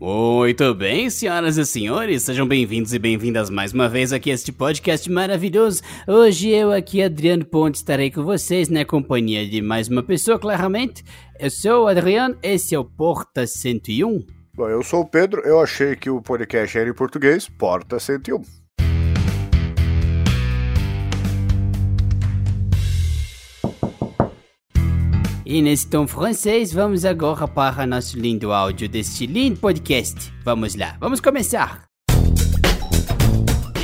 Muito bem, senhoras e senhores, sejam bem-vindos e bem-vindas mais uma vez aqui a este podcast maravilhoso. Hoje eu aqui, Adriano Ponte, estarei com vocês na companhia de mais uma pessoa, claramente. Eu sou o Adriano, esse é o Porta 101. Bom, eu sou o Pedro, eu achei que o podcast era em português, Porta 101. E nesse tom francês, vamos agora para nosso lindo áudio deste lindo podcast. Vamos lá, vamos começar!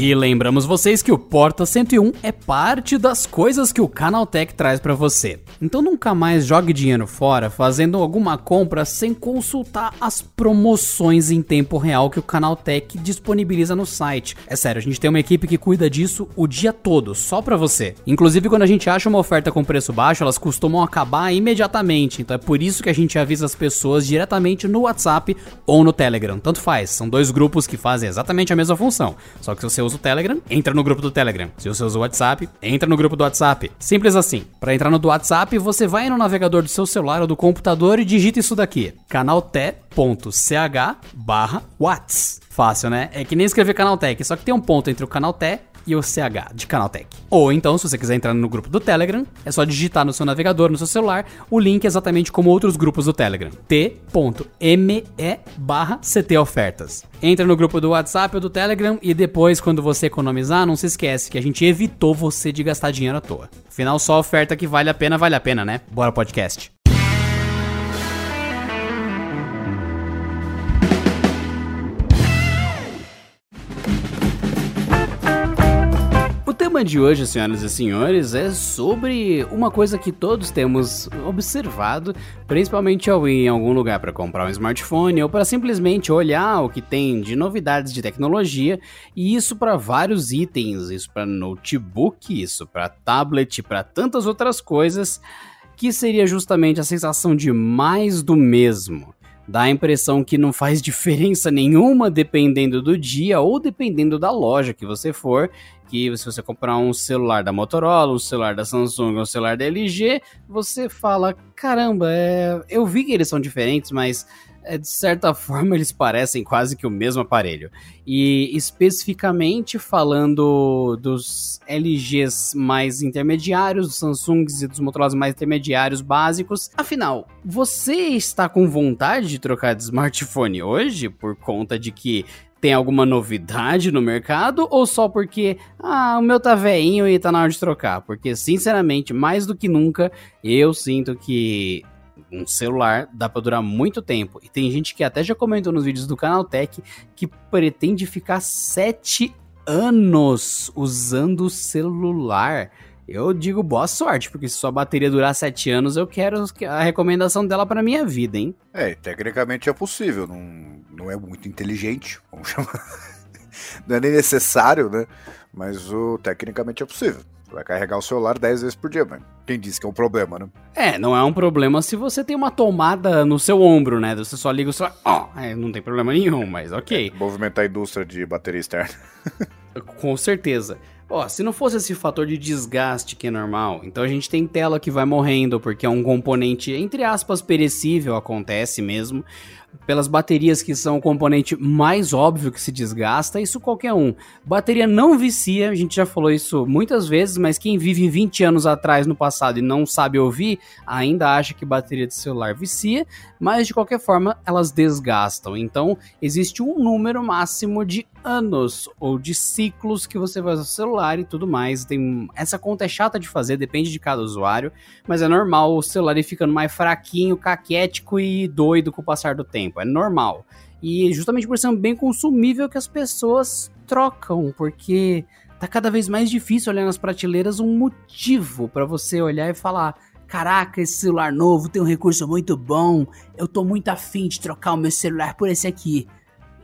E lembramos vocês que o Porta 101 é parte das coisas que o Canaltech traz para você. Então nunca mais jogue dinheiro fora fazendo alguma compra sem consultar as promoções em tempo real que o Canaltech disponibiliza no site. É sério, a gente tem uma equipe que cuida disso o dia todo, só para você. Inclusive quando a gente acha uma oferta com preço baixo, elas costumam acabar imediatamente. Então é por isso que a gente avisa as pessoas diretamente no WhatsApp ou no Telegram. Tanto faz, são dois grupos que fazem exatamente a mesma função. Só que se você usa o Telegram, entra no grupo do Telegram. Se você usa o WhatsApp, entra no grupo do WhatsApp. Simples assim. Para entrar no do WhatsApp, você vai no navegador do seu celular ou do computador e digita isso daqui: canalté.ch barra Whats. Fácil, né? É que nem escrever Canaltech, só que tem um ponto entre o Canalté e o CH de Canaltech. Ou então, se você quiser entrar no grupo do Telegram, é só digitar no seu navegador, no seu celular, o link exatamente como outros grupos do Telegram. t.me barra ctofertas. Entra no grupo do WhatsApp ou do Telegram e depois, quando você economizar, não se esquece que a gente evitou você de gastar dinheiro à toa. Afinal, só oferta que vale a pena, vale a pena, né? Bora podcast. O tema de hoje, senhoras e senhores, é sobre uma coisa que todos temos observado, principalmente ao ir em algum lugar para comprar um smartphone ou para simplesmente olhar o que tem de novidades de tecnologia, e isso para vários itens, isso para notebook, isso para tablet, para tantas outras coisas, que seria justamente a sensação de mais do mesmo. Dá a impressão que não faz diferença nenhuma dependendo do dia ou dependendo da loja que você for. Que se você comprar um celular da Motorola, um celular da Samsung, um celular da LG, você fala: caramba, é... eu vi que eles são diferentes, mas de certa forma eles parecem quase que o mesmo aparelho. E especificamente falando dos LGs mais intermediários, dos Samsungs e dos Motorola mais intermediários básicos. Afinal, você está com vontade de trocar de smartphone hoje por conta de que tem alguma novidade no mercado ou só porque, ah, o meu tá veinho e tá na hora de trocar? Porque, sinceramente, mais do que nunca, eu sinto que um celular dá para durar muito tempo. E tem gente que até já comentou nos vídeos do canal Tech que pretende ficar sete anos usando o celular. Eu digo boa sorte, porque se sua bateria durar 7 anos, eu quero a recomendação dela para minha vida, hein? É, tecnicamente é possível, não, não é muito inteligente, vamos chamar. não é nem necessário, né? Mas o, tecnicamente é possível. Vai carregar o celular 10 vezes por dia, mano. Quem disse que é um problema, né? É, não é um problema se você tem uma tomada no seu ombro, né? Você só liga o celular. Ó, oh, é, não tem problema nenhum, mas ok. É, movimentar a indústria de bateria externa. Com certeza. Ó, se não fosse esse fator de desgaste que é normal, então a gente tem tela que vai morrendo porque é um componente, entre aspas, perecível, acontece mesmo. Pelas baterias que são o componente mais óbvio que se desgasta, isso qualquer um. Bateria não vicia, a gente já falou isso muitas vezes, mas quem vive 20 anos atrás no passado e não sabe ouvir, ainda acha que bateria de celular vicia, mas de qualquer forma elas desgastam. Então existe um número máximo de anos ou de ciclos que você vai usar o celular e tudo mais. Tem essa conta é chata de fazer, depende de cada usuário, mas é normal o celular ir ficando mais fraquinho, caquético e doido com o passar do tempo. É normal. E justamente por ser um bem consumível que as pessoas trocam, porque tá cada vez mais difícil olhar nas prateleiras um motivo para você olhar e falar: Caraca, esse celular novo tem um recurso muito bom. Eu tô muito afim de trocar o meu celular por esse aqui.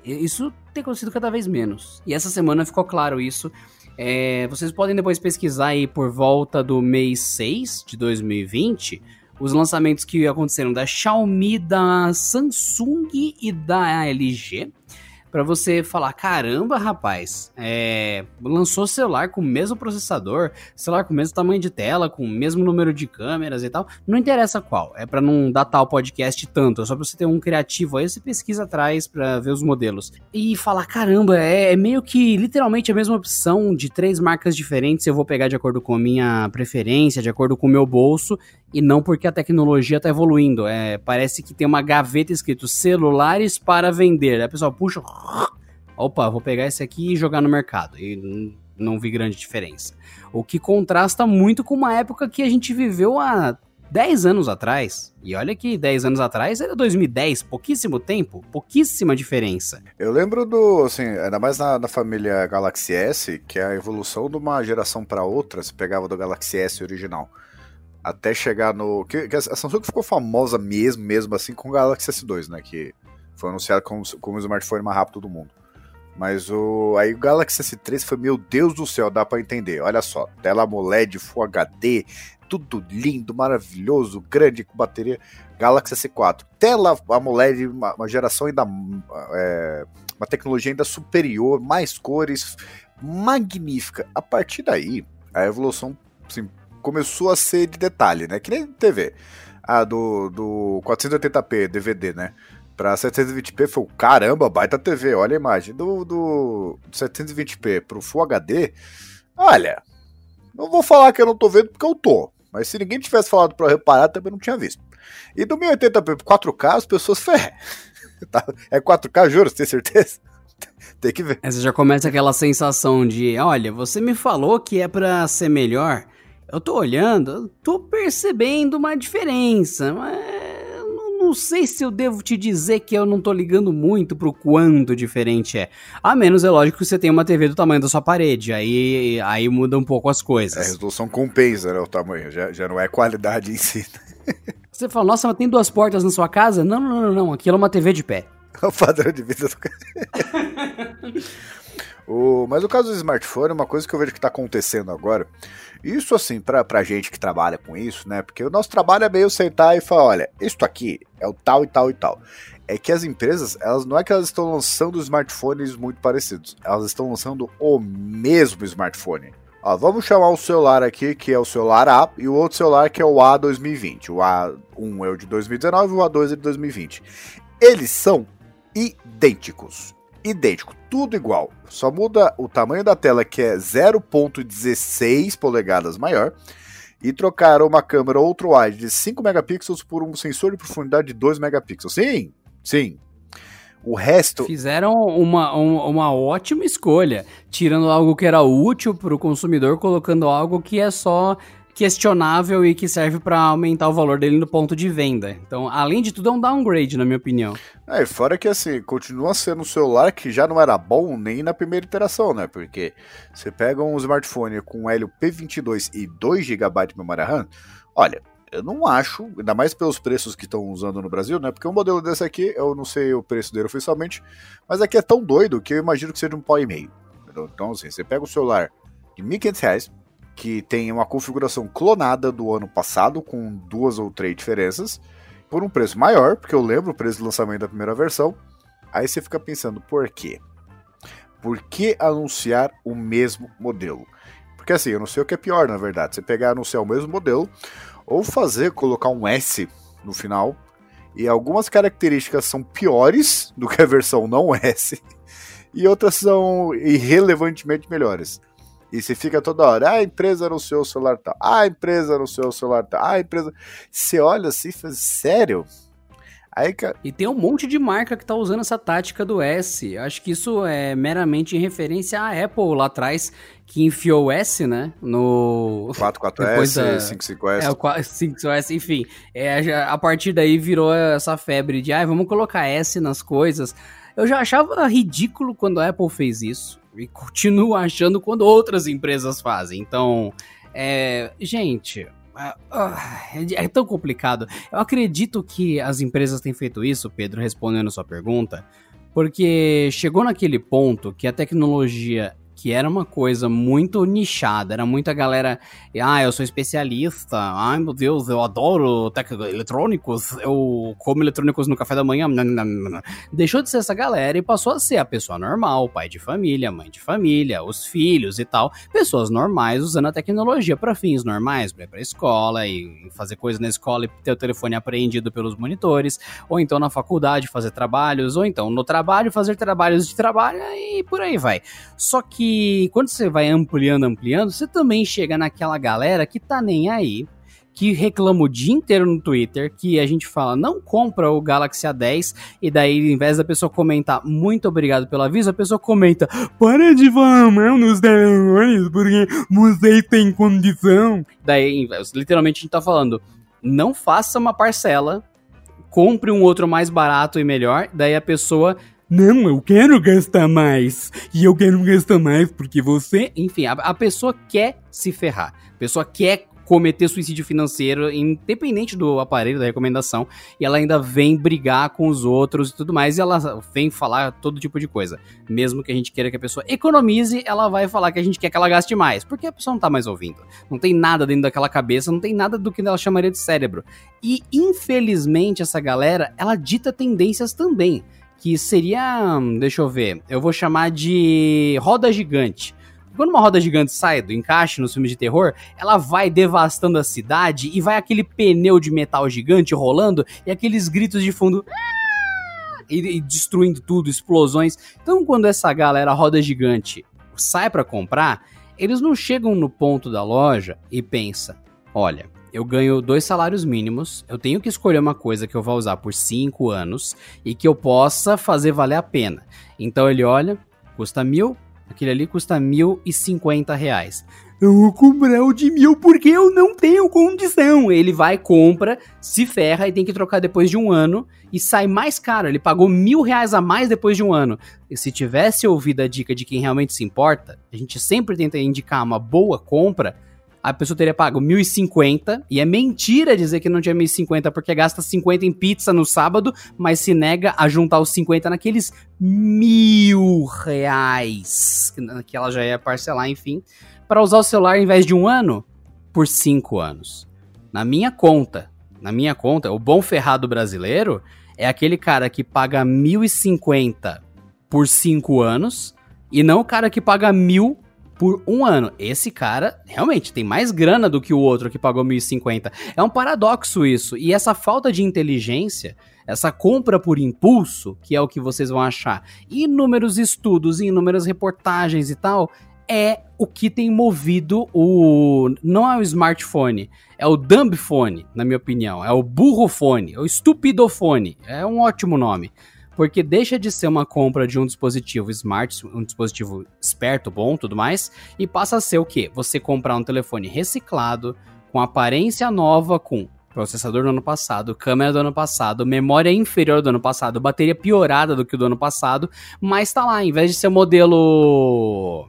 Isso tem acontecido cada vez menos. E essa semana ficou claro isso. É, vocês podem depois pesquisar aí por volta do mês 6 de 2020 os lançamentos que aconteceram da Xiaomi, da Samsung e da LG. para você falar: caramba, rapaz, é, lançou celular com o mesmo processador, celular com o mesmo tamanho de tela, com o mesmo número de câmeras e tal. Não interessa qual, é para não datar o podcast tanto, é só pra você ter um criativo aí, você pesquisa atrás para ver os modelos. E falar: caramba, é, é meio que literalmente a mesma opção de três marcas diferentes, eu vou pegar de acordo com a minha preferência, de acordo com o meu bolso, e não porque a tecnologia está evoluindo. É, parece que tem uma gaveta escrito celulares para vender. Aí a pessoa puxa, opa, vou pegar esse aqui e jogar no mercado. E não vi grande diferença. O que contrasta muito com uma época que a gente viveu há 10 anos atrás. E olha que 10 anos atrás era 2010, pouquíssimo tempo, pouquíssima diferença. Eu lembro do, assim, ainda mais na, na família Galaxy S, que é a evolução de uma geração para outra, se pegava do Galaxy S original até chegar no. Que, que, a Samsung ficou famosa mesmo, mesmo assim, com o Galaxy S2, né? Que foi anunciado como, como o smartphone mais rápido do mundo. Mas o. Aí o Galaxy S3 foi, meu Deus do céu, dá para entender. Olha só, tela AMOLED, Full HD, tudo lindo, maravilhoso, grande, com bateria. Galaxy S4. Tela AMOLED, uma, uma geração ainda. É, uma tecnologia ainda superior, mais cores, magnífica. A partir daí, a evolução assim, começou a ser de detalhe, né? Que nem TV. A do, do 480p DVD, né? Pra 720p foi caramba, baita TV, olha a imagem. Do, do 720p pro Full HD, olha, não vou falar que eu não tô vendo porque eu tô. Mas se ninguém tivesse falado pra eu reparar, também não tinha visto. E do 1080p pro 4K, as pessoas ferram. Tá? É 4K, juro, você tem certeza? tem que ver. Você já começa aquela sensação de, olha, você me falou que é para ser melhor, eu tô olhando, eu tô percebendo uma diferença, mas não, sei se eu devo te dizer que eu não tô ligando muito pro quanto diferente é. A menos é lógico que você tem uma TV do tamanho da sua parede, aí, aí muda um pouco as coisas. A resolução compensa, né, o tamanho, já, já não é qualidade em si. Você fala, nossa, mas tem duas portas na sua casa? Não, não, não, não, aquilo é uma TV de pé. É o padrão de vida do cara. o, mas o caso do smartphone é uma coisa que eu vejo que está acontecendo agora. Isso, assim, pra, pra gente que trabalha com isso, né? Porque o nosso trabalho é meio sentar e falar: olha, isto aqui é o tal e tal e tal. É que as empresas, elas não é que elas estão lançando smartphones muito parecidos, elas estão lançando o mesmo smartphone. Ó, vamos chamar o celular aqui, que é o celular A, e o outro celular que é o A 2020. O A1 é o de 2019 e o A2 é de 2020. Eles são idênticos idêntico, tudo igual. Só muda o tamanho da tela, que é 0.16 polegadas maior, e trocaram uma câmera ultra-wide de 5 megapixels por um sensor de profundidade de 2 megapixels. Sim, sim. O resto. Fizeram uma, uma, uma ótima escolha, tirando algo que era útil para o consumidor, colocando algo que é só questionável e que serve para aumentar o valor dele no ponto de venda. Então, além de tudo, é um downgrade, na minha opinião. É, fora que assim, continua sendo um celular que já não era bom nem na primeira iteração, né? Porque você pega um smartphone com Helio P22 e 2 GB de memória RAM, olha, eu não acho, ainda mais pelos preços que estão usando no Brasil, né? Porque um modelo desse aqui, eu não sei o preço dele oficialmente, mas aqui é tão doido que eu imagino que seja um pau e meio. Então, assim, você pega o celular de R$ 1.500, que tem uma configuração clonada do ano passado, com duas ou três diferenças, por um preço maior, porque eu lembro o preço de lançamento da primeira versão. Aí você fica pensando, por quê? Por que anunciar o mesmo modelo? Porque assim, eu não sei o que é pior, na verdade. Você pegar e anunciar o mesmo modelo, ou fazer, colocar um S no final, e algumas características são piores do que a versão não S, e outras são irrelevantemente melhores. E você fica toda hora, ah, a empresa anunciou o celular tal, ah, a empresa anunciou o celular tal, ah, a empresa. Você olha assim e fala, sério? Aí, cara... E tem um monte de marca que tá usando essa tática do S. Acho que isso é meramente em referência à Apple lá atrás, que enfiou o S, né? No. 44S, da... 55S. É, o 55S, enfim. É, a partir daí virou essa febre de, ah, vamos colocar S nas coisas. Eu já achava ridículo quando a Apple fez isso e continuo achando quando outras empresas fazem. Então, é, gente, é, é, é, tão complicado. Eu acredito que as empresas têm feito isso, Pedro, respondendo sua pergunta, porque chegou naquele ponto que a tecnologia que era uma coisa muito nichada, era muita galera, ah, eu sou especialista, ai meu Deus, eu adoro eletrônicos, eu como eletrônicos no café da manhã, deixou de ser essa galera e passou a ser a pessoa normal, pai de família, mãe de família, os filhos e tal, pessoas normais usando a tecnologia para fins normais, para ir pra escola e fazer coisas na escola e ter o telefone apreendido pelos monitores, ou então na faculdade fazer trabalhos, ou então no trabalho fazer trabalhos de trabalho e por aí vai. Só que quando você vai ampliando, ampliando, você também chega naquela galera que tá nem aí, que reclama o dia inteiro no Twitter, que a gente fala, não compra o Galaxy A10, e daí, em vez da pessoa comentar, muito obrigado pelo aviso, a pessoa comenta, para de falar mal nos telefones, porque vocês têm condição. Daí, literalmente, a gente tá falando, não faça uma parcela, compre um outro mais barato e melhor, daí a pessoa não, eu quero gastar mais. E eu quero gastar mais porque você. Enfim, a, a pessoa quer se ferrar. A pessoa quer cometer suicídio financeiro, independente do aparelho da recomendação, e ela ainda vem brigar com os outros e tudo mais, e ela vem falar todo tipo de coisa. Mesmo que a gente queira que a pessoa economize, ela vai falar que a gente quer que ela gaste mais, porque a pessoa não tá mais ouvindo. Não tem nada dentro daquela cabeça, não tem nada do que ela chamaria de cérebro. E infelizmente essa galera, ela dita tendências também que seria, deixa eu ver, eu vou chamar de roda gigante. Quando uma roda gigante sai do encaixe nos filmes de terror, ela vai devastando a cidade e vai aquele pneu de metal gigante rolando e aqueles gritos de fundo e, e destruindo tudo, explosões. Então, quando essa galera roda gigante sai para comprar, eles não chegam no ponto da loja e pensa: olha, eu ganho dois salários mínimos, eu tenho que escolher uma coisa que eu vou usar por cinco anos e que eu possa fazer valer a pena. Então ele olha, custa mil, aquele ali custa mil e cinquenta reais. Eu vou comprar o de mil porque eu não tenho condição. Ele vai, compra, se ferra e tem que trocar depois de um ano e sai mais caro. Ele pagou mil reais a mais depois de um ano. E se tivesse ouvido a dica de quem realmente se importa, a gente sempre tenta indicar uma boa compra a pessoa teria pago 1.050 e é mentira dizer que não tinha 1.050 porque gasta 50 em pizza no sábado, mas se nega a juntar os 50 naqueles mil reais que ela já ia parcelar, enfim, para usar o celular em vez de um ano por cinco anos. Na minha conta, na minha conta, o bom ferrado brasileiro é aquele cara que paga 1.050 por cinco anos e não o cara que paga mil por um ano. Esse cara realmente tem mais grana do que o outro que pagou 1.050. É um paradoxo isso. E essa falta de inteligência, essa compra por impulso, que é o que vocês vão achar, inúmeros estudos, inúmeras reportagens e tal, é o que tem movido o. Não é o smartphone, é o dumbphone, na minha opinião. É o burrofone, é o estupidofone. É um ótimo nome porque deixa de ser uma compra de um dispositivo smart, um dispositivo esperto, bom, tudo mais, e passa a ser o quê? Você comprar um telefone reciclado, com aparência nova, com processador do ano passado, câmera do ano passado, memória inferior do ano passado, bateria piorada do que o do ano passado, mas tá lá, em vez de ser o modelo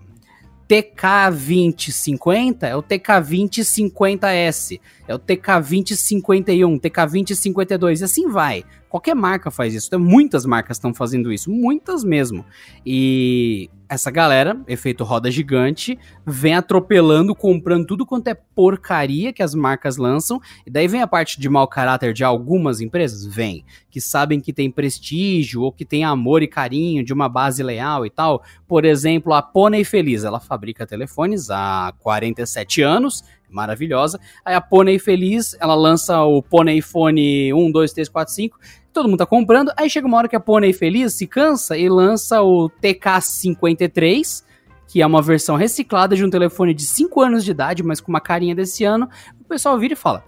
TK2050 é o TK2050S, é o TK2051, TK2052 e assim vai. Qualquer marca faz isso. Muitas marcas estão fazendo isso, muitas mesmo. E essa galera, efeito roda gigante, vem atropelando, comprando tudo quanto é porcaria que as marcas lançam. E daí vem a parte de mau caráter de algumas empresas? Vem. Que sabem que tem prestígio ou que tem amor e carinho de uma base leal e tal. Por exemplo, a Pônei Feliz. Ela fabrica telefones há 47 anos maravilhosa. Aí a Pônei Feliz, ela lança o Pônei Phone 1, 2, 3, 4, 5 todo mundo tá comprando. Aí chega uma hora que a Pônei Feliz se cansa e lança o TK53, que é uma versão reciclada de um telefone de 5 anos de idade, mas com uma carinha desse ano. O pessoal vira e fala: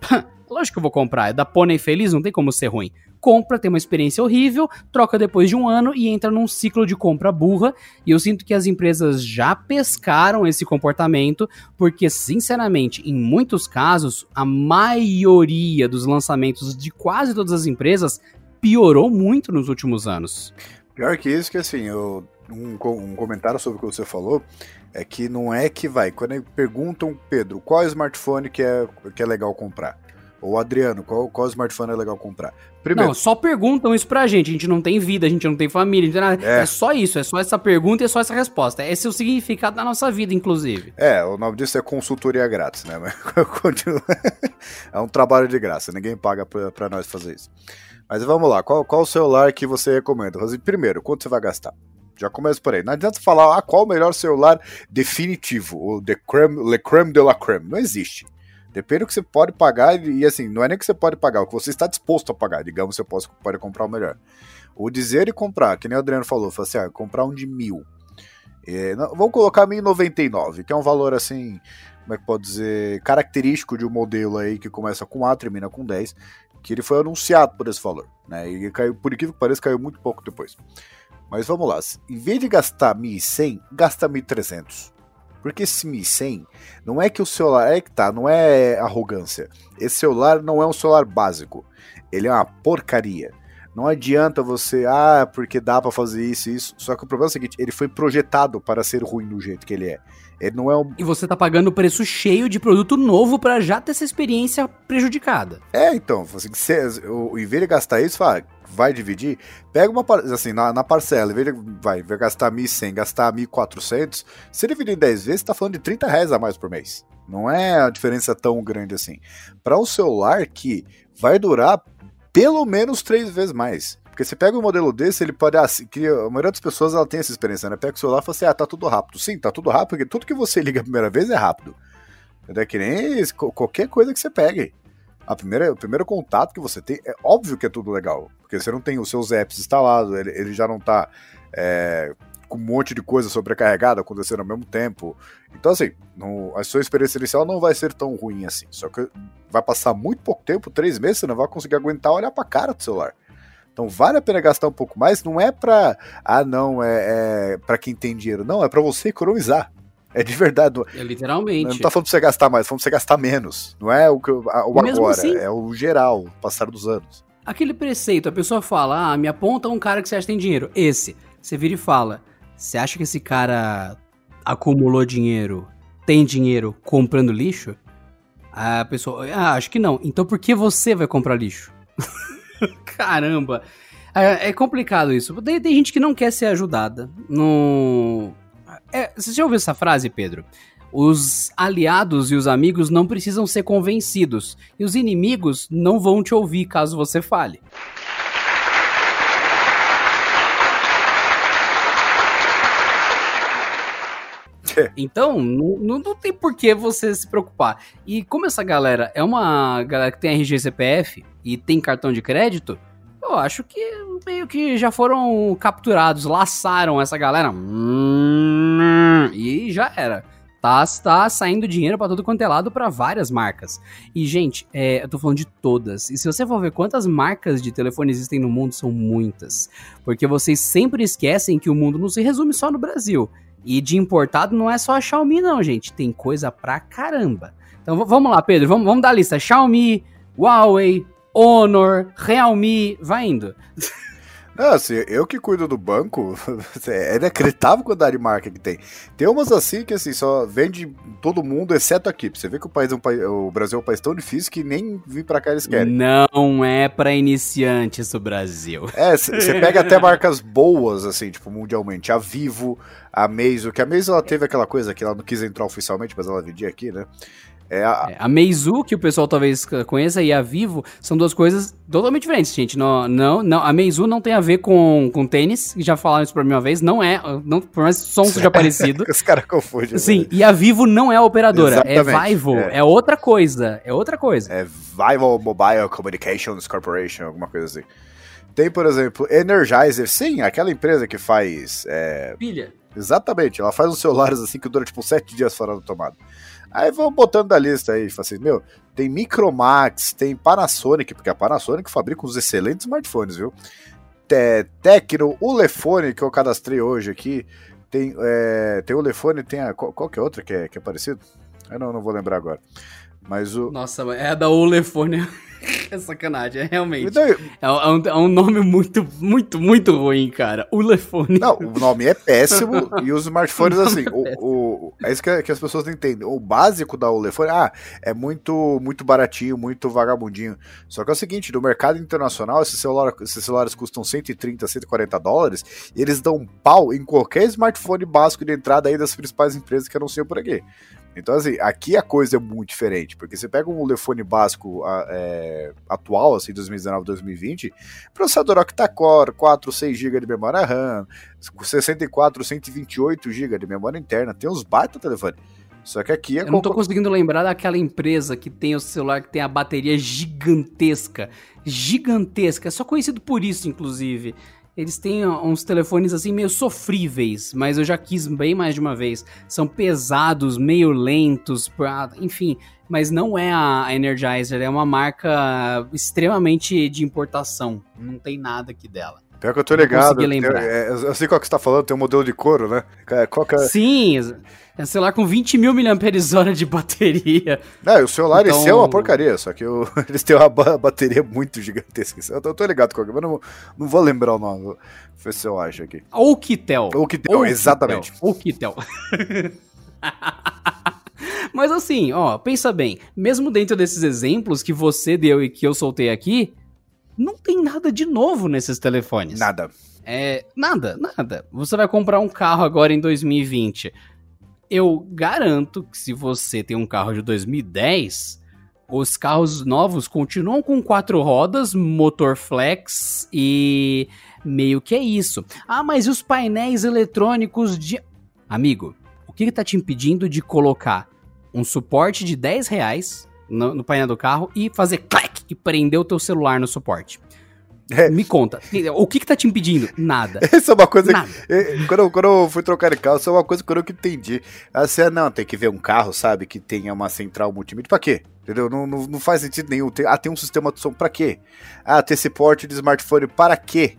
lógico que eu vou comprar, é da Pônei Feliz, não tem como ser ruim compra, tem uma experiência horrível, troca depois de um ano e entra num ciclo de compra burra. E eu sinto que as empresas já pescaram esse comportamento, porque, sinceramente, em muitos casos, a maioria dos lançamentos de quase todas as empresas piorou muito nos últimos anos. Pior que isso, que assim, eu, um, um comentário sobre o que você falou é que não é que vai. Quando perguntam, Pedro, qual smartphone que é, que é legal comprar? Ô Adriano, qual, qual smartphone é legal comprar? Primeiro. Não, só perguntam isso pra gente. A gente não tem vida, a gente não tem família, não tem nada. É. é só isso, é só essa pergunta e é só essa resposta. Esse é o significado da nossa vida, inclusive. É, o nome disso é consultoria grátis, né? é um trabalho de graça, ninguém paga pra, pra nós fazer isso. Mas vamos lá, qual, qual o celular que você recomenda? Primeiro, quanto você vai gastar? Já começa por aí. Não adianta falar ah, qual o melhor celular definitivo, o de creme, le creme de la creme. Não existe. Depende do que você pode pagar, e assim, não é nem que você pode pagar, o que você está disposto a pagar. Digamos, você pode, pode comprar o melhor. O dizer e comprar, que nem o Adriano falou, falou assim, ah, comprar um de mil. É, não, vamos colocar 1099, que é um valor assim, como é que pode dizer, característico de um modelo aí que começa com A, termina com 10, que ele foi anunciado por esse valor, né? E caiu, por incrível que pareça, caiu muito pouco depois. Mas vamos lá, em vez de gastar 1.100, gasta 1.300. Porque esse Mi 100 não é que o celular. É que tá, não é arrogância. Esse celular não é um celular básico. Ele é uma porcaria. Não adianta você, ah, porque dá para fazer isso e isso. Só que o problema é o seguinte: ele foi projetado para ser ruim do jeito que ele é. Ele não é um... E você tá pagando o preço cheio de produto novo para já ter essa experiência prejudicada. É, então, assim, você, o, em vez de gastar isso, fala, vai dividir, pega uma assim, na, na parcela, em vez de vai, vai gastar 1.100, gastar 1.400, se dividir em 10 vezes, tá falando de 30 reais a mais por mês. Não é a diferença tão grande assim. Para um celular que vai durar pelo menos três vezes mais. Porque você pega um modelo desse, ele pode. Ah, que a maioria das pessoas ela tem essa experiência, né? Pega o celular e fala assim: ah, tá tudo rápido. Sim, tá tudo rápido, porque tudo que você liga a primeira vez é rápido. É que nem qualquer coisa que você pegue. A primeira, o primeiro contato que você tem, é óbvio que é tudo legal. Porque você não tem os seus apps instalados, ele, ele já não tá é, com um monte de coisa sobrecarregada acontecendo ao mesmo tempo. Então, assim, não, a sua experiência inicial não vai ser tão ruim assim. Só que vai passar muito pouco tempo, três meses, você não vai conseguir aguentar olhar pra cara do celular. Então vale a pena gastar um pouco mais, não é pra. Ah, não, é, é para quem tem dinheiro. Não, é para você economizar. É de verdade. É literalmente. Não tá falando pra você gastar mais, falando pra você gastar menos. Não é o, que, o agora, assim, é o geral, o passar dos anos. Aquele preceito, a pessoa fala, ah, me aponta um cara que você acha que tem dinheiro. Esse. Você vira e fala, você acha que esse cara acumulou dinheiro, tem dinheiro comprando lixo? A pessoa, ah, acho que não. Então por que você vai comprar lixo? Caramba. É, é, complicado isso. Tem, tem, gente que não quer ser ajudada. No... É, você já ouviu essa frase, Pedro? Os aliados e os amigos não precisam ser convencidos. E os inimigos não vão te ouvir caso você fale. Então, não, não, tem por que você se preocupar. E como essa galera é uma galera que tem RG CPF e tem cartão de crédito, eu acho que meio que já foram capturados, laçaram essa galera. Hum, e já era. Tá, tá saindo dinheiro para todo quanto é lado para várias marcas. E, gente, é, eu tô falando de todas. E se você for ver quantas marcas de telefone existem no mundo, são muitas. Porque vocês sempre esquecem que o mundo não se resume só no Brasil. E de importado não é só a Xiaomi, não, gente. Tem coisa pra caramba. Então vamos lá, Pedro. Vamos, vamos dar a lista. Xiaomi, Huawei, Honor, Realme, vai indo. Não, assim, eu que cuido do banco, é inacreditável a quantidade de marca que tem. Tem umas assim que assim, só vende todo mundo, exceto aqui. Você vê que o país é um país, o Brasil é um país tão difícil que nem vir pra cá eles querem. Não é para iniciantes o Brasil. É, você pega até marcas boas, assim, tipo, mundialmente. A Vivo, a Meizu, que a Meizu ela teve aquela coisa que ela não quis entrar oficialmente, mas ela vendia aqui, né? É a... É, a Meizu, que o pessoal talvez conheça, e a Vivo são duas coisas totalmente diferentes, gente. Não, não, não, a Meizu não tem a ver com, com tênis, já falaram isso pra mim uma vez, não é, não, por mais som seja parecido. Os caras confundem. Sim, né? e a Vivo não é a operadora, é Exatamente, é Vivo, é. é. outra coisa, é outra coisa. É Vivo Mobile Communications Corporation, alguma coisa assim. Tem, por exemplo, Energizer, sim, aquela empresa que faz... É... Pilha. Exatamente, ela faz uns celulares assim que duram tipo sete dias fora da tomada. Aí vão botando da lista aí, assim, meu, tem Micromax, tem Panasonic, porque a Panasonic fabrica uns excelentes smartphones, viu? Te, Tecno, Ulefone, que eu cadastrei hoje aqui, tem, é, tem o Ulefone, tem a, qual, qual que é outra que é, que é parecido? Eu não, não vou lembrar agora. Mas o. Nossa, é a da Olefone. É sacanagem, é realmente. É, é, um, é, um, nome muito, muito, muito ruim, cara. Ulefone. Não, o nome é péssimo e os smartphones, assim, é o, o, é isso que, que, as pessoas não entendem. O básico da Ulefone, ah, é muito, muito baratinho, muito vagabundinho. Só que é o seguinte, no mercado internacional, esses, celular, esses celulares custam 130, 140 dólares e eles dão um pau em qualquer smartphone básico de entrada aí das principais empresas que anunciam por aqui. Então, assim, aqui a coisa é muito diferente, porque você pega um telefone básico é, atual, assim, 2019, 2020, processador octa-core, 4, 6 GB de memória RAM, 64, 128 GB de memória interna, tem uns baita telefone. Só que aqui é. Eu não tô conseguindo lembrar daquela empresa que tem o celular que tem a bateria gigantesca. Gigantesca. É só conhecido por isso, inclusive. Eles têm uns telefones assim meio sofríveis, mas eu já quis bem mais de uma vez. São pesados, meio lentos, enfim, mas não é a Energizer, é uma marca extremamente de importação. Não tem nada aqui dela. Pior que eu tô ligado. Eu, é, eu sei qual que você tá falando, tem um modelo de couro, né? Qual que é... Sim, é um celular com 20 mil mAh de bateria. Não, o celular então... esse é uma porcaria, só que eu, eles têm uma bateria muito gigantesca. Eu tô, eu tô ligado com alguém, mas não, não vou lembrar o nome. Vou ver se eu acho aqui. Oukitel. Oukitel, Ou exatamente. Oukitel. mas assim, ó, pensa bem. Mesmo dentro desses exemplos que você deu e que eu soltei aqui, não tem nada de novo nesses telefones. Nada. É, nada, nada. Você vai comprar um carro agora em 2020. Eu garanto que se você tem um carro de 2010, os carros novos continuam com quatro rodas, motor flex e meio que é isso. Ah, mas e os painéis eletrônicos de. Amigo, o que, está te impedindo de colocar um suporte de 10 reais no, no painel do carro e fazer clac e prender o teu celular no suporte. É. Me conta, o que que tá te impedindo? Nada. Essa é uma coisa Nada. que, é, quando, eu, quando eu fui trocar de carro, isso é uma coisa que eu nunca entendi. Assim, não, tem que ver um carro, sabe, que tenha uma central multimídia, pra quê? Entendeu? Não, não, não faz sentido nenhum. Tem, ah, tem um sistema de som, pra quê? Ah, ter esse porte de smartphone, para quê?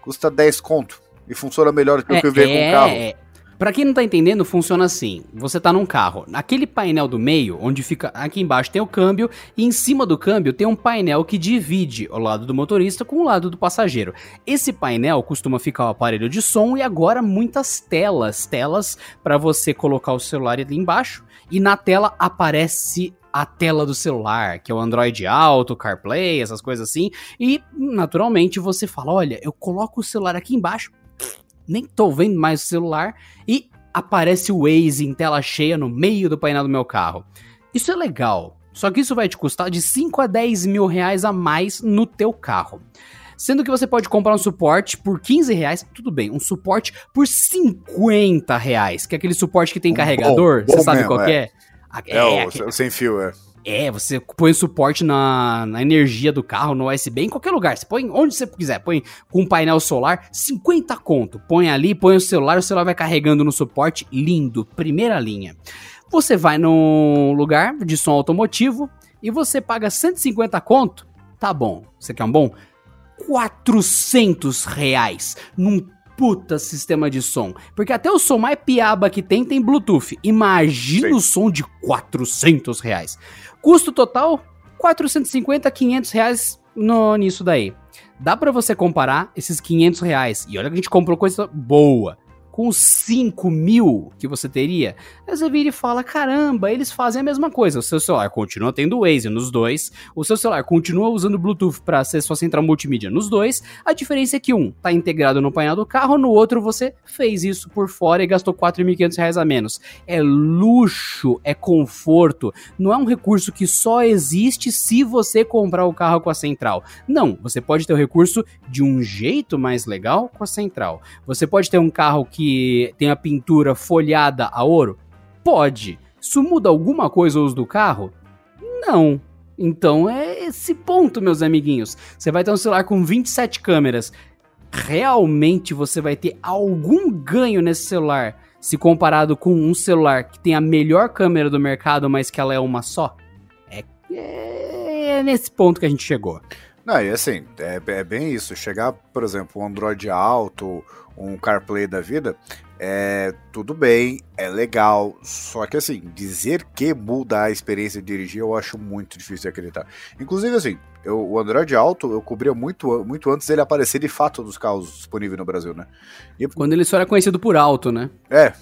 Custa 10 conto e funciona melhor do que o que eu vejo é, com o carro. É, Pra quem não tá entendendo, funciona assim. Você tá num carro. Naquele painel do meio, onde fica aqui embaixo tem o câmbio e em cima do câmbio tem um painel que divide o lado do motorista com o lado do passageiro. Esse painel costuma ficar o aparelho de som e agora muitas telas, telas para você colocar o celular ali embaixo e na tela aparece a tela do celular, que é o Android Auto, CarPlay, essas coisas assim, e naturalmente você fala, olha, eu coloco o celular aqui embaixo, nem tô vendo mais o celular e aparece o Waze em tela cheia no meio do painel do meu carro. Isso é legal, só que isso vai te custar de 5 a 10 mil reais a mais no teu carro. Sendo que você pode comprar um suporte por 15 reais, tudo bem, um suporte por 50 reais, que é aquele suporte que tem carregador, bom, bom você sabe mesmo, qual é. é? É, é, é o, sem fio, é. É, você põe suporte na, na energia do carro, no USB, em qualquer lugar. Você põe onde você quiser. Põe com um painel solar, 50 conto. Põe ali, põe o celular, o celular vai carregando no suporte. Lindo, primeira linha. Você vai num lugar de som automotivo e você paga 150 conto. Tá bom. Você quer um bom? 400 reais num puta sistema de som. Porque até o som mais piaba que tem tem Bluetooth. Imagina Sim. o som de 400 reais. Custo total, 450, 500 reais no, nisso daí. Dá para você comparar esses 500 reais. E olha que a gente comprou coisa boa com os 5 mil que você teria, aí você vira e fala: caramba, eles fazem a mesma coisa. O seu celular continua tendo Waze nos dois, o seu celular continua usando Bluetooth para ser sua central multimídia nos dois. A diferença é que um tá integrado no painel do carro, no outro você fez isso por fora e gastou 4.500 reais a menos. É luxo, é conforto, não é um recurso que só existe se você comprar o carro com a central. Não, você pode ter o recurso de um jeito mais legal com a central. Você pode ter um carro que tem a pintura folhada a ouro? Pode. Isso muda alguma coisa o uso do carro? Não. Então é esse ponto, meus amiguinhos. Você vai ter um celular com 27 câmeras. Realmente você vai ter algum ganho nesse celular se comparado com um celular que tem a melhor câmera do mercado, mas que ela é uma só? É, é, nesse ponto que a gente chegou. Não, e assim, é, é bem isso. Chegar, por exemplo, um Android Auto, um CarPlay da vida, é tudo bem, é legal. Só que assim, dizer que muda a experiência de dirigir, eu acho muito difícil de acreditar. Inclusive, assim, eu, o Android Auto eu cobria muito, muito antes dele aparecer de fato nos carros disponíveis no Brasil, né? E... Quando ele só era conhecido por alto, né? É.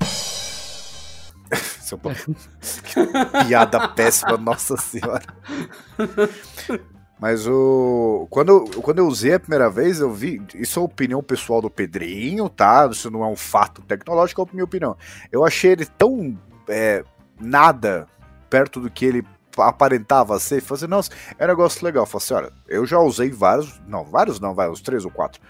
Seu piada péssima, nossa senhora. Mas o. Quando eu, quando eu usei a primeira vez, eu vi. Isso é opinião pessoal do Pedrinho, tá? Isso não é um fato tecnológico, é a minha opinião. Eu achei ele tão. É, nada perto do que ele aparentava ser. Falei assim, nossa, é um negócio legal. Falei assim, olha, eu já usei vários. Não, vários não, vai, uns três ou quatro.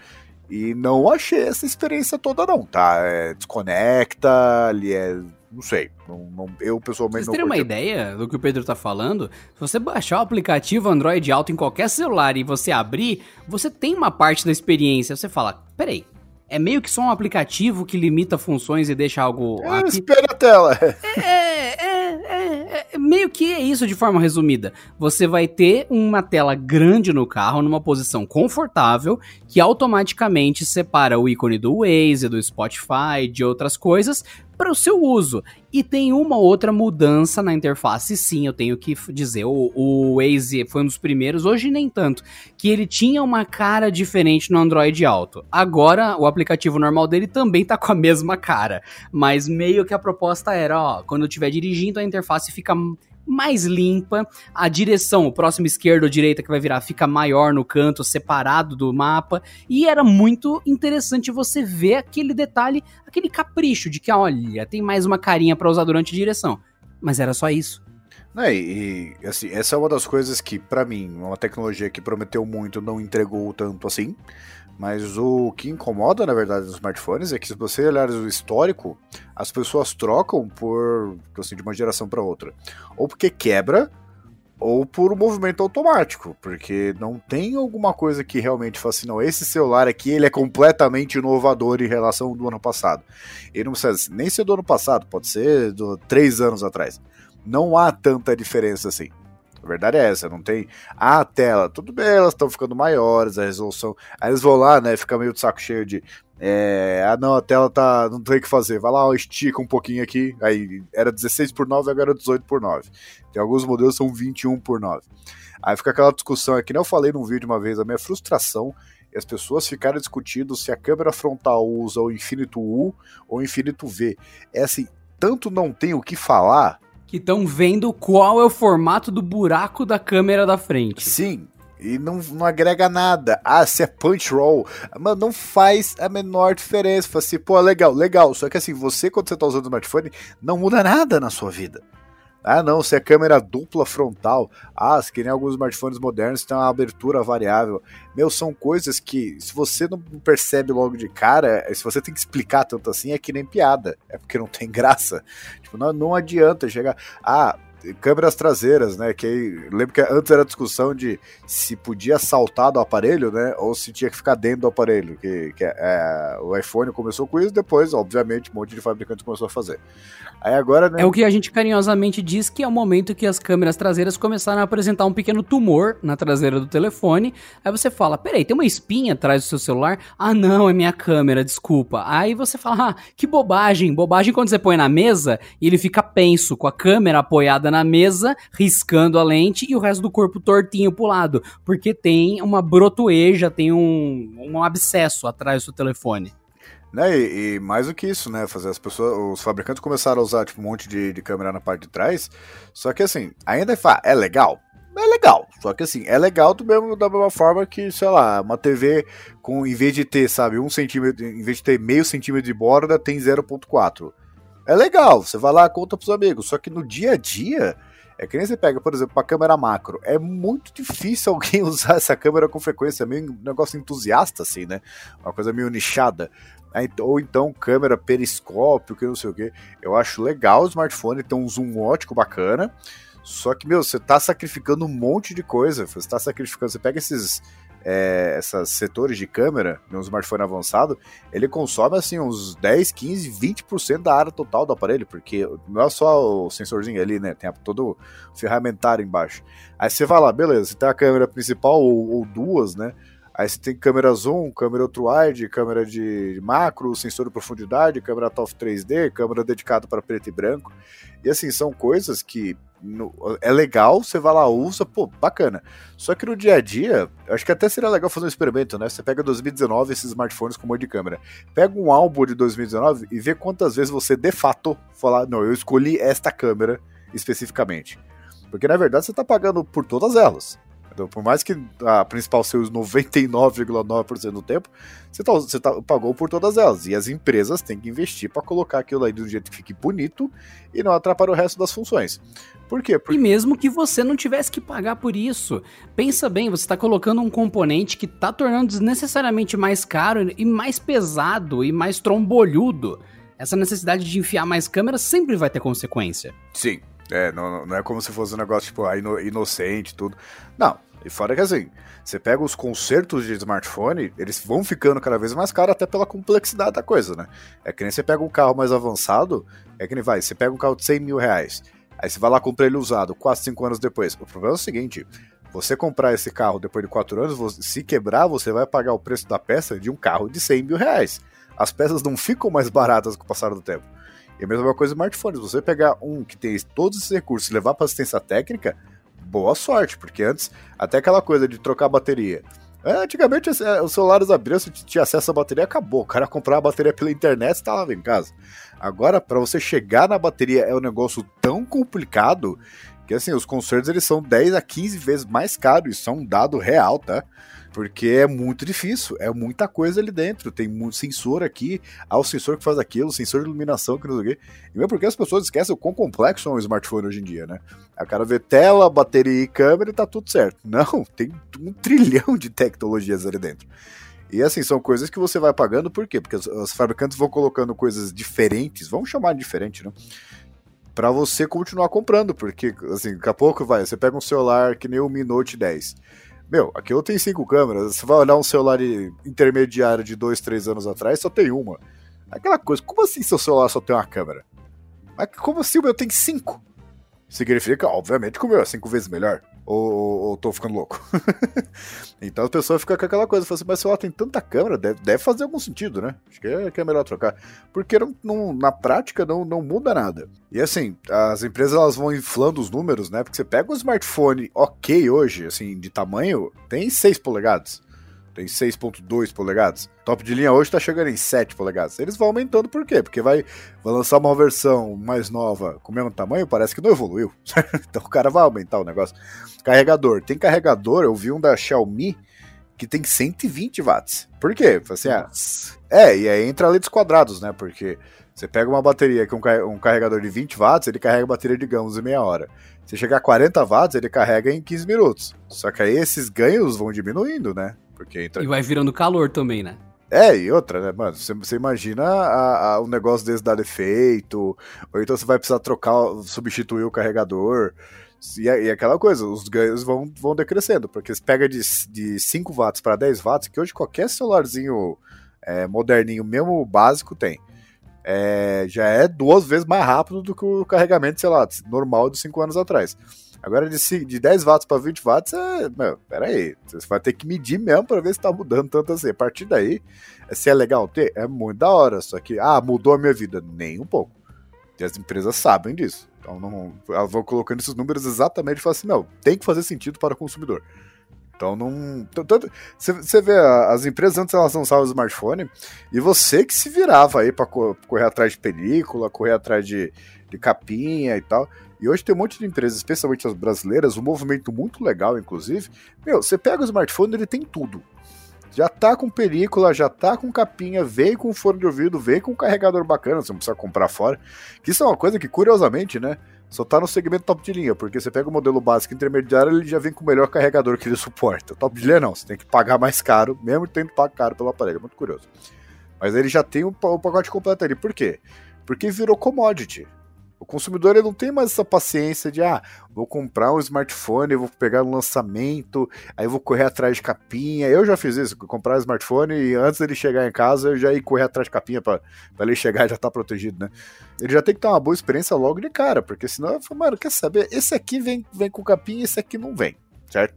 E não achei essa experiência toda, não, tá? É, desconecta, ele é não sei. Não, não, eu pessoalmente Vocês terem uma ideia do que o Pedro tá falando? Se você baixar o aplicativo Android Auto em qualquer celular e você abrir, você tem uma parte da experiência. Você fala, peraí, é meio que só um aplicativo que limita funções e deixa algo. É, aqui. espera a tela. É, é, é, é, meio que é isso de forma resumida. Você vai ter uma tela grande no carro, numa posição confortável, que automaticamente separa o ícone do Waze, do Spotify, de outras coisas, para o seu uso. E tem uma outra mudança na interface, sim, eu tenho que dizer. O, o Waze foi um dos primeiros, hoje nem tanto, que ele tinha uma cara diferente no Android Auto. Agora, o aplicativo normal dele também tá com a mesma cara. Mas meio que a proposta era, ó, quando eu estiver dirigindo, a interface fica mais limpa, a direção, o próximo esquerdo ou direita que vai virar, fica maior no canto, separado do mapa, e era muito interessante você ver aquele detalhe, aquele capricho de que, olha, tem mais uma carinha para usar durante a direção. Mas era só isso. É, e assim, essa é uma das coisas que, para mim, uma tecnologia que prometeu muito não entregou tanto assim. Mas o que incomoda, na verdade, nos smartphones é que se você olhar o histórico, as pessoas trocam por assim, de uma geração para outra. Ou porque quebra, ou por um movimento automático, porque não tem alguma coisa que realmente fala assim, não, esse celular aqui ele é completamente inovador em relação ao do ano passado. Ele não precisa nem ser do ano passado, pode ser do três anos atrás. Não há tanta diferença assim. A verdade é essa, não tem. a tela, tudo bem, elas estão ficando maiores, a resolução. Aí eles vão lá, né? Fica meio de saco cheio de. É, ah, não, a tela tá. Não tem o que fazer. Vai lá, estica um pouquinho aqui. Aí era 16 por 9, agora é 18 por 9. Tem alguns modelos que são 21 por 9. Aí fica aquela discussão aqui, né? Eu falei num vídeo uma vez, a minha frustração e as pessoas ficaram discutindo se a câmera frontal usa o Infinito U ou o Infinito V. É assim, tanto não tem o que falar que estão vendo qual é o formato do buraco da câmera da frente. Sim, e não, não agrega nada. Ah, se é punch roll, mano, não faz a menor diferença. Fala assim, pô, legal, legal. Só que assim, você, quando você tá usando o smartphone, não muda nada na sua vida. Ah, não, se é câmera dupla frontal. Ah, que nem alguns smartphones modernos tem uma abertura variável. Meu, são coisas que, se você não percebe logo de cara, se você tem que explicar tanto assim, é que nem piada. É porque não tem graça. Tipo, não, não adianta chegar. Ah, câmeras traseiras, né? Que aí, lembro que antes era discussão de se podia saltar do aparelho, né? Ou se tinha que ficar dentro do aparelho. Que, que é, o iPhone começou com isso, depois, obviamente, um monte de fabricantes começou a fazer. Aí agora, né? É o que a gente carinhosamente diz que é o momento que as câmeras traseiras começaram a apresentar um pequeno tumor na traseira do telefone. Aí você fala: peraí, tem uma espinha atrás do seu celular? Ah, não, é minha câmera, desculpa. Aí você fala: ah, que bobagem. Bobagem quando você põe na mesa e ele fica penso, com a câmera apoiada na mesa, riscando a lente e o resto do corpo tortinho pro lado, porque tem uma brotoeja, tem um, um abscesso atrás do telefone. Né, e, e, mais do que isso, né? Fazer as pessoas, os fabricantes começaram a usar tipo, um monte de, de câmera na parte de trás. Só que assim, ainda é, é legal. É legal. Só que assim, é legal do mesmo, da mesma forma que, sei lá, uma TV com, em vez de ter, sabe, um centímetro, em vez de ter meio centímetro de borda, tem 0.4. É legal, você vai lá, conta pros amigos. Só que no dia a dia, é que nem você pega, por exemplo, a câmera macro. É muito difícil alguém usar essa câmera com frequência. É meio um negócio entusiasta, assim, né? Uma coisa meio nichada. Ou então câmera periscópio, que não sei o que. Eu acho legal o smartphone, tem um zoom ótico bacana. Só que, meu, você tá sacrificando um monte de coisa. Você tá sacrificando. Você pega esses é, esses setores de câmera no smartphone avançado, ele consome assim uns 10, 15, 20% da área total do aparelho, porque não é só o sensorzinho ali, né? Tem todo o ferramentário embaixo. Aí você vai lá, beleza, você tem a câmera principal ou, ou duas, né? Aí você tem câmera zoom, câmera ultra-wide, câmera de macro, sensor de profundidade, câmera TOF 3D, câmera dedicada para preto e branco. E assim, são coisas que no, é legal, você vai lá, usa, pô, bacana. Só que no dia a dia, acho que até seria legal fazer um experimento, né? Você pega 2019 esses smartphones com um monte de câmera. Pega um álbum de 2019 e vê quantas vezes você de fato falar, não, eu escolhi esta câmera especificamente. Porque na verdade você está pagando por todas elas. Então, por mais que a principal seja os 99,9% do tempo, você, tá, você tá, pagou por todas elas. E as empresas têm que investir para colocar aquilo aí de um jeito que fique bonito e não atrapalhe o resto das funções. Por quê? Porque... E mesmo que você não tivesse que pagar por isso, pensa bem, você está colocando um componente que está tornando desnecessariamente mais caro e mais pesado e mais trombolhudo. Essa necessidade de enfiar mais câmeras sempre vai ter consequência. Sim, é, não, não é como se fosse um negócio, tipo, ah, inocente tudo. Não, e fora que assim, você pega os concertos de smartphone, eles vão ficando cada vez mais caros até pela complexidade da coisa, né? É que nem você pega um carro mais avançado, é que nem vai, você pega um carro de 100 mil reais, aí você vai lá comprar ele usado, 4, 5 anos depois. O problema é o seguinte, você comprar esse carro depois de 4 anos, se quebrar, você vai pagar o preço da peça de um carro de 100 mil reais. As peças não ficam mais baratas com o passar do tempo. E a mesma coisa smartphones. Você pegar um que tem todos esses recursos e levar para assistência técnica, boa sorte, porque antes, até aquela coisa de trocar bateria. É, antigamente é, os celulares abriam, você tinha acesso à bateria, acabou. O cara comprava a bateria pela internet e estava em casa. Agora, para você chegar na bateria é um negócio tão complicado que assim, os concertos eles são 10 a 15 vezes mais caros, isso é um dado real, tá? Porque é muito difícil, é muita coisa ali dentro. Tem muito sensor aqui, há o sensor que faz aquilo, sensor de iluminação que não sei o quê. E mesmo porque as pessoas esquecem o quão complexo é um smartphone hoje em dia, né? A cara vê tela, bateria e câmera e tá tudo certo. Não, tem um trilhão de tecnologias ali dentro. E assim, são coisas que você vai pagando, por quê? Porque os fabricantes vão colocando coisas diferentes, vamos chamar de diferente, né? Pra você continuar comprando, porque assim, daqui a pouco vai, você pega um celular que nem o Mi Note 10 meu, aquilo tem cinco câmeras. Você vai olhar um celular intermediário de dois, três anos atrás, só tem uma. Aquela coisa, como assim seu celular só tem uma câmera? Mas como assim o meu tem cinco? Significa, obviamente, que o meu é cinco vezes melhor. Ou, ou, ou tô ficando louco? então a pessoa fica com aquela coisa, fala assim, mas se ela tem tanta câmera, deve, deve fazer algum sentido, né? Acho que é, que é melhor trocar. Porque não, não, na prática não, não muda nada. E assim, as empresas elas vão inflando os números, né? Porque você pega um smartphone ok hoje, assim, de tamanho, tem 6 polegadas tem 6.2 polegadas. Top de linha hoje está chegando em 7 polegadas. Eles vão aumentando por quê? Porque vai, vai lançar uma versão mais nova com o mesmo tamanho, parece que não evoluiu. então o cara vai aumentar o negócio. Carregador. Tem carregador, eu vi um da Xiaomi que tem 120 watts. Por quê? Assim, ah, é, e aí entra letras quadrados, né? Porque você pega uma bateria com um carregador de 20 watts, ele carrega a bateria, digamos, em meia hora. Se chegar a 40 watts, ele carrega em 15 minutos. Só que aí esses ganhos vão diminuindo, né? Porque entra... E vai virando calor também, né? É, e outra, né, mano? Você, imagina a, a, um negócio desse dar defeito, ou então você vai precisar trocar, substituir o carregador. E, e aquela coisa, os ganhos vão, vão decrescendo, porque você pega de, de 5 watts para 10 watts, que hoje qualquer celularzinho é, moderninho, mesmo básico, tem. É, já é duas vezes mais rápido do que o carregamento, sei lá, normal de 5 anos atrás. Agora de, de 10 watts para 20 watts, é, meu, peraí, você vai ter que medir mesmo para ver se tá mudando tanto assim. A partir daí, se é legal ter, é muito da hora, só que, ah, mudou a minha vida, nem um pouco. E as empresas sabem disso. Então não, elas vão colocando esses números exatamente e falam assim, não, tem que fazer sentido para o consumidor. Então não. Tanto, você vê, as empresas antes elas lançavam o smartphone e você que se virava aí para correr atrás de película, correr atrás de, de capinha e tal. E hoje tem um monte de empresas, especialmente as brasileiras, um movimento muito legal, inclusive. Meu, você pega o smartphone, ele tem tudo. Já tá com película, já tá com capinha, veio com fone de ouvido, veio com carregador bacana, você não precisa comprar fora. Que isso é uma coisa que, curiosamente, né? Só tá no segmento top de linha, porque você pega o modelo básico intermediário, ele já vem com o melhor carregador que ele suporta. Top de linha não, você tem que pagar mais caro, mesmo tendo que pagar caro pelo aparelho, é muito curioso. Mas ele já tem o pacote completo ali. Por quê? Porque virou commodity. O consumidor ele não tem mais essa paciência de, ah, vou comprar um smartphone, vou pegar um lançamento, aí vou correr atrás de capinha. Eu já fiz isso, comprar um smartphone e antes dele chegar em casa eu já ia correr atrás de capinha para ele chegar e já estar tá protegido, né? Ele já tem que ter uma boa experiência logo de cara, porque senão eu falo, mano, quer saber? Esse aqui vem, vem com capinha, esse aqui não vem, certo?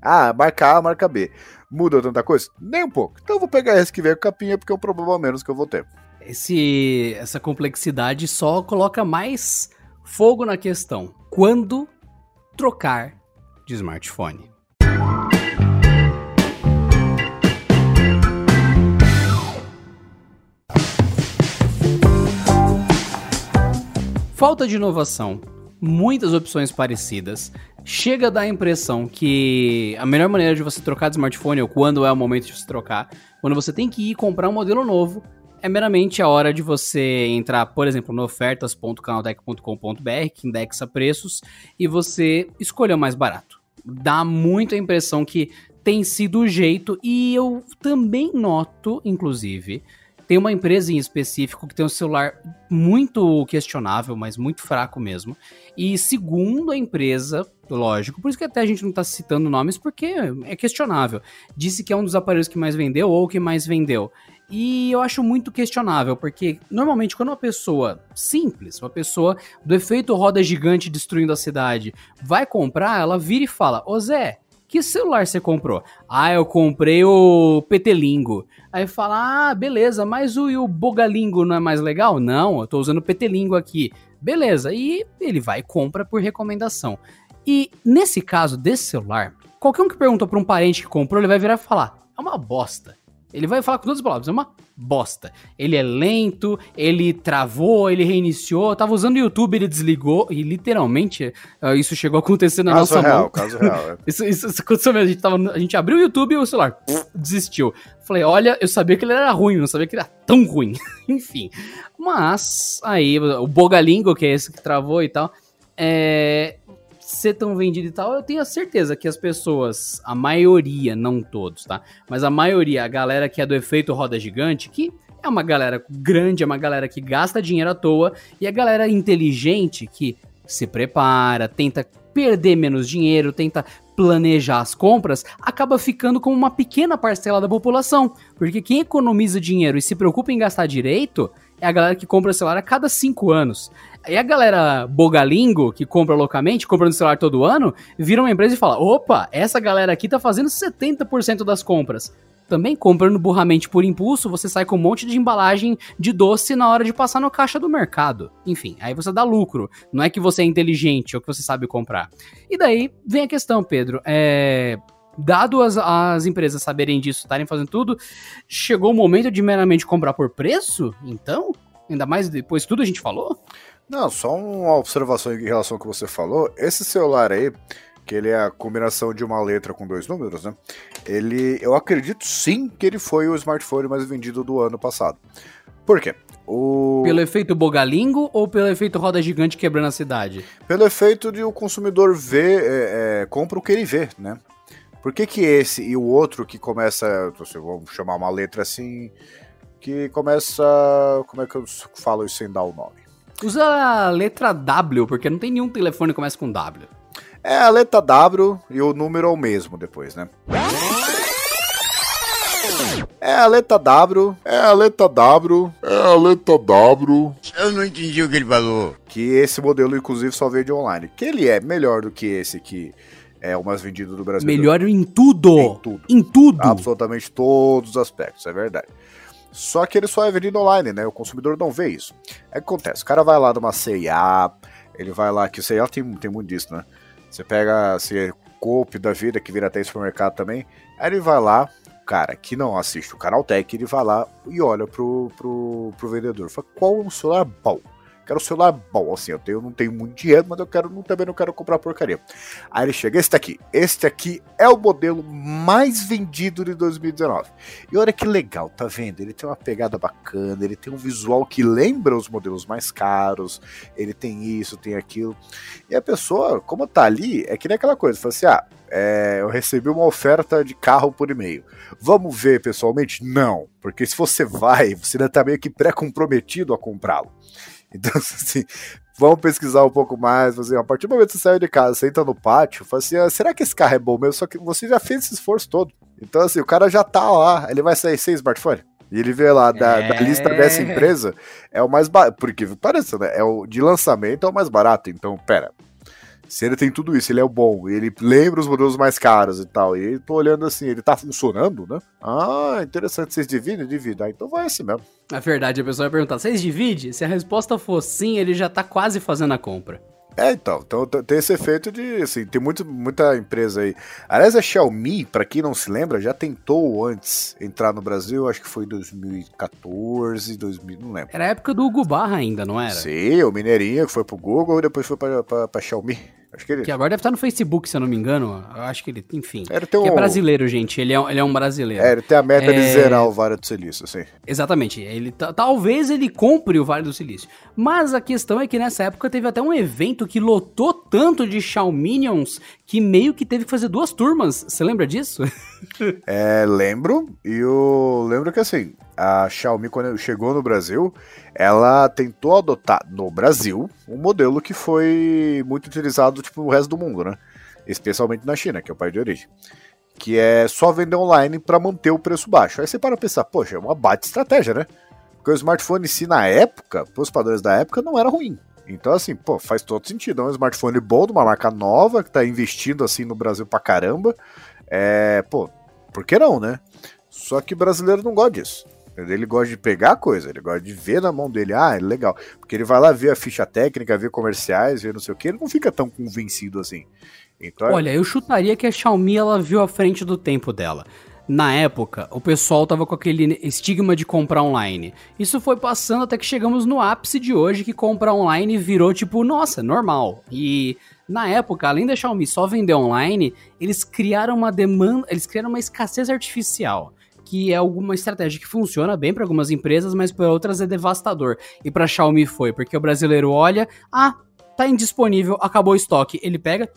Ah, marca A, marca B. Muda tanta coisa? Nem um pouco. Então eu vou pegar esse que vem com capinha, porque é um problema menos que eu vou ter esse, essa complexidade só coloca mais fogo na questão. Quando trocar de smartphone? Falta de inovação, muitas opções parecidas. Chega a dar a impressão que a melhor maneira de você trocar de smartphone, ou quando é o momento de você trocar, quando você tem que ir comprar um modelo novo, é meramente a hora de você entrar, por exemplo, no ofertas.canaltech.com.br, que indexa preços, e você escolher o mais barato. Dá muito a impressão que tem sido o jeito, e eu também noto, inclusive, tem uma empresa em específico que tem um celular muito questionável, mas muito fraco mesmo. E segundo a empresa, lógico, por isso que até a gente não está citando nomes, porque é questionável. Disse que é um dos aparelhos que mais vendeu ou que mais vendeu. E eu acho muito questionável, porque normalmente quando uma pessoa simples, uma pessoa do efeito roda gigante destruindo a cidade, vai comprar, ela vira e fala: Ô Zé, que celular você comprou? Ah, eu comprei o Petelingo. Aí fala: Ah, beleza, mas o, o Bogalingo não é mais legal? Não, eu tô usando o Petelingo aqui. Beleza, e ele vai e compra por recomendação. E nesse caso desse celular, qualquer um que perguntou pra um parente que comprou, ele vai virar e falar: É uma bosta. Ele vai falar com todas as palavras, é uma bosta. Ele é lento, ele travou, ele reiniciou. tava usando o YouTube, ele desligou e literalmente isso chegou a acontecer na caso nossa real, mão. Caso real, é. isso, isso, isso, aconteceu mesmo. A gente, tava, a gente abriu o YouTube e o celular pff, desistiu. Falei, olha, eu sabia que ele era ruim, não sabia que ele era tão ruim. Enfim. Mas aí o Bogalingo, que é esse que travou e tal, é, ser tão vendido e tal, eu tenho a certeza que as pessoas, a maioria, não todos, tá? Mas a maioria, a galera que é do efeito roda gigante, que é uma galera grande, é uma galera que gasta dinheiro à toa, e a galera inteligente que se prepara, tenta perder menos dinheiro, tenta planejar as compras, acaba ficando como uma pequena parcela da população. Porque quem economiza dinheiro e se preocupa em gastar direito é a galera que compra celular a cada cinco anos. E a galera bogalingo, que compra loucamente, compra no celular todo ano, vira uma empresa e fala: opa, essa galera aqui tá fazendo 70% das compras. Também comprando burramente por impulso, você sai com um monte de embalagem de doce na hora de passar no caixa do mercado. Enfim, aí você dá lucro. Não é que você é inteligente ou que você sabe comprar. E daí vem a questão, Pedro. É dado as, as empresas saberem disso, estarem fazendo tudo, chegou o momento de meramente comprar por preço? Então? Ainda mais depois tudo a gente falou? Não, só uma observação em relação ao que você falou. Esse celular aí, que ele é a combinação de uma letra com dois números, né? Ele, eu acredito sim que ele foi o smartphone mais vendido do ano passado. Por quê? O... Pelo efeito bogalingo ou pelo efeito roda gigante quebrando a cidade? Pelo efeito de o consumidor ver, é, é, compra o que ele vê, né? Por que, que esse e o outro que começa, vamos chamar uma letra assim, que começa. Como é que eu falo isso sem dar o nome? Usa a letra W, porque não tem nenhum telefone que começa com W. É a letra W e o número é o mesmo depois, né? É a letra W, é a letra W, é a letra W. Eu não entendi o que ele falou. Que esse modelo, inclusive, só vende online. Que ele é melhor do que esse que é o mais vendido do Brasil. Melhor em tudo. Em tudo. Em tudo. Absolutamente todos os aspectos, é verdade. Só que ele só é vendido online, né? O consumidor não vê isso. É que acontece, o cara vai lá numa CIA, ele vai lá, que o tem, tem muito disso, né? Você pega, se Coop da vida, que vira até supermercado também, aí ele vai lá, cara que não assiste o canal Tech, ele vai lá e olha pro, pro, pro vendedor, fala, qual é o celular bom? Quero um celular bom, assim, eu, tenho, não tenho muito dinheiro, mas eu quero, não, também não quero comprar porcaria. Aí ele chega, este aqui, este aqui é o modelo mais vendido de 2019. E olha que legal, tá vendo? Ele tem uma pegada bacana, ele tem um visual que lembra os modelos mais caros, ele tem isso, tem aquilo. E a pessoa, como tá ali, é que nem aquela coisa, fala assim, ah, é, eu recebi uma oferta de carro por e-mail. Vamos ver pessoalmente? Não, porque se você vai, você ainda tá meio que pré-comprometido a comprá-lo. Então, assim, vamos pesquisar um pouco mais. Assim, a partir do momento que você saiu de casa, você entra no pátio, fala assim: ah, será que esse carro é bom mesmo? Só que você já fez esse esforço todo. Então, assim, o cara já tá lá, ele vai sair sem smartphone. E ele vê lá da, é... da lista dessa empresa, é o mais barato. Porque parece, né? É o de lançamento é o mais barato. Então, pera. Se ele tem tudo isso, ele é o bom, ele lembra os modelos mais caros e tal, e tô olhando assim, ele tá funcionando, né? Ah, interessante, vocês dividem? Dividem. Ah, então vai assim mesmo. Na verdade, a pessoa vai perguntar, vocês dividem? Se a resposta for sim, ele já tá quase fazendo a compra. É, então, então tem esse efeito de, assim, tem muito, muita empresa aí. Aliás, a Xiaomi, para quem não se lembra, já tentou antes entrar no Brasil, acho que foi 2014, 2000, não lembro. Era a época do Hugo Barra ainda, não era? Sim, o Mineirinho que foi pro Google e depois foi pra, pra, pra Xiaomi. Acho que ele. Que agora deve estar no Facebook, se eu não me engano. Eu acho que ele, enfim. Ele tem um... Que é brasileiro, gente. Ele é, ele é um brasileiro. É, ele tem a meta é... de zerar o Vale do Silício, sim. Exatamente. Ele, talvez ele compre o Vale do Silício. Mas a questão é que nessa época teve até um evento que lotou tanto de Xiaominions que meio que teve que fazer duas turmas. Você lembra disso? é, lembro. E eu lembro que assim, a Xiaomi, quando chegou no Brasil, ela tentou adotar no Brasil um modelo que foi muito utilizado tipo, no resto do mundo, né? Especialmente na China, que é o país de origem. Que é só vender online para manter o preço baixo. Aí você para pensar, poxa, é uma bate estratégia, né? Porque o smartphone si, na época, os padrões da época, não era ruim. Então, assim, pô, faz todo sentido. É um smartphone bom, de uma marca nova, que tá investindo assim no Brasil pra caramba. É, pô, por que não, né? Só que brasileiro não gosta disso. Ele gosta de pegar a coisa, ele gosta de ver na mão dele, ah, é legal. Porque ele vai lá ver a ficha técnica, ver comerciais, ver não sei o que, ele não fica tão convencido assim. Então, é Olha, eu chutaria que a Xiaomi ela viu à frente do tempo dela. Na época, o pessoal tava com aquele estigma de comprar online. Isso foi passando até que chegamos no ápice de hoje, que comprar online virou tipo, nossa, normal. E na época, além da Xiaomi só vender online, eles criaram uma demanda, eles criaram uma escassez artificial que é alguma estratégia que funciona bem para algumas empresas, mas para outras é devastador. E para Xiaomi foi, porque o brasileiro olha, ah, tá indisponível, acabou o estoque, ele pega,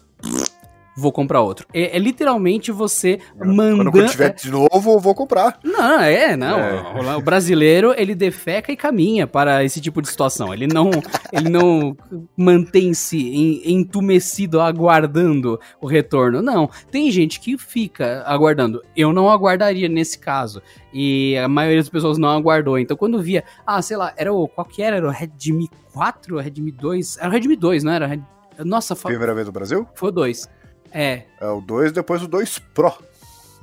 vou comprar outro. É, é literalmente você mandando. Quando tiver de novo, eu vou comprar. Não, é, não. É. O brasileiro, ele defeca e caminha para esse tipo de situação. Ele não, ele não mantém-se entumecido aguardando o retorno. Não. Tem gente que fica aguardando. Eu não aguardaria nesse caso. E a maioria das pessoas não aguardou. Então, quando via, ah, sei lá, era o. Qual que era? Era o Redmi 4? Redmi 2? Era o Redmi 2, não era? Nossa, Primeira vez no Brasil? Foi o 2. É. É o 2, depois o 2 Pro.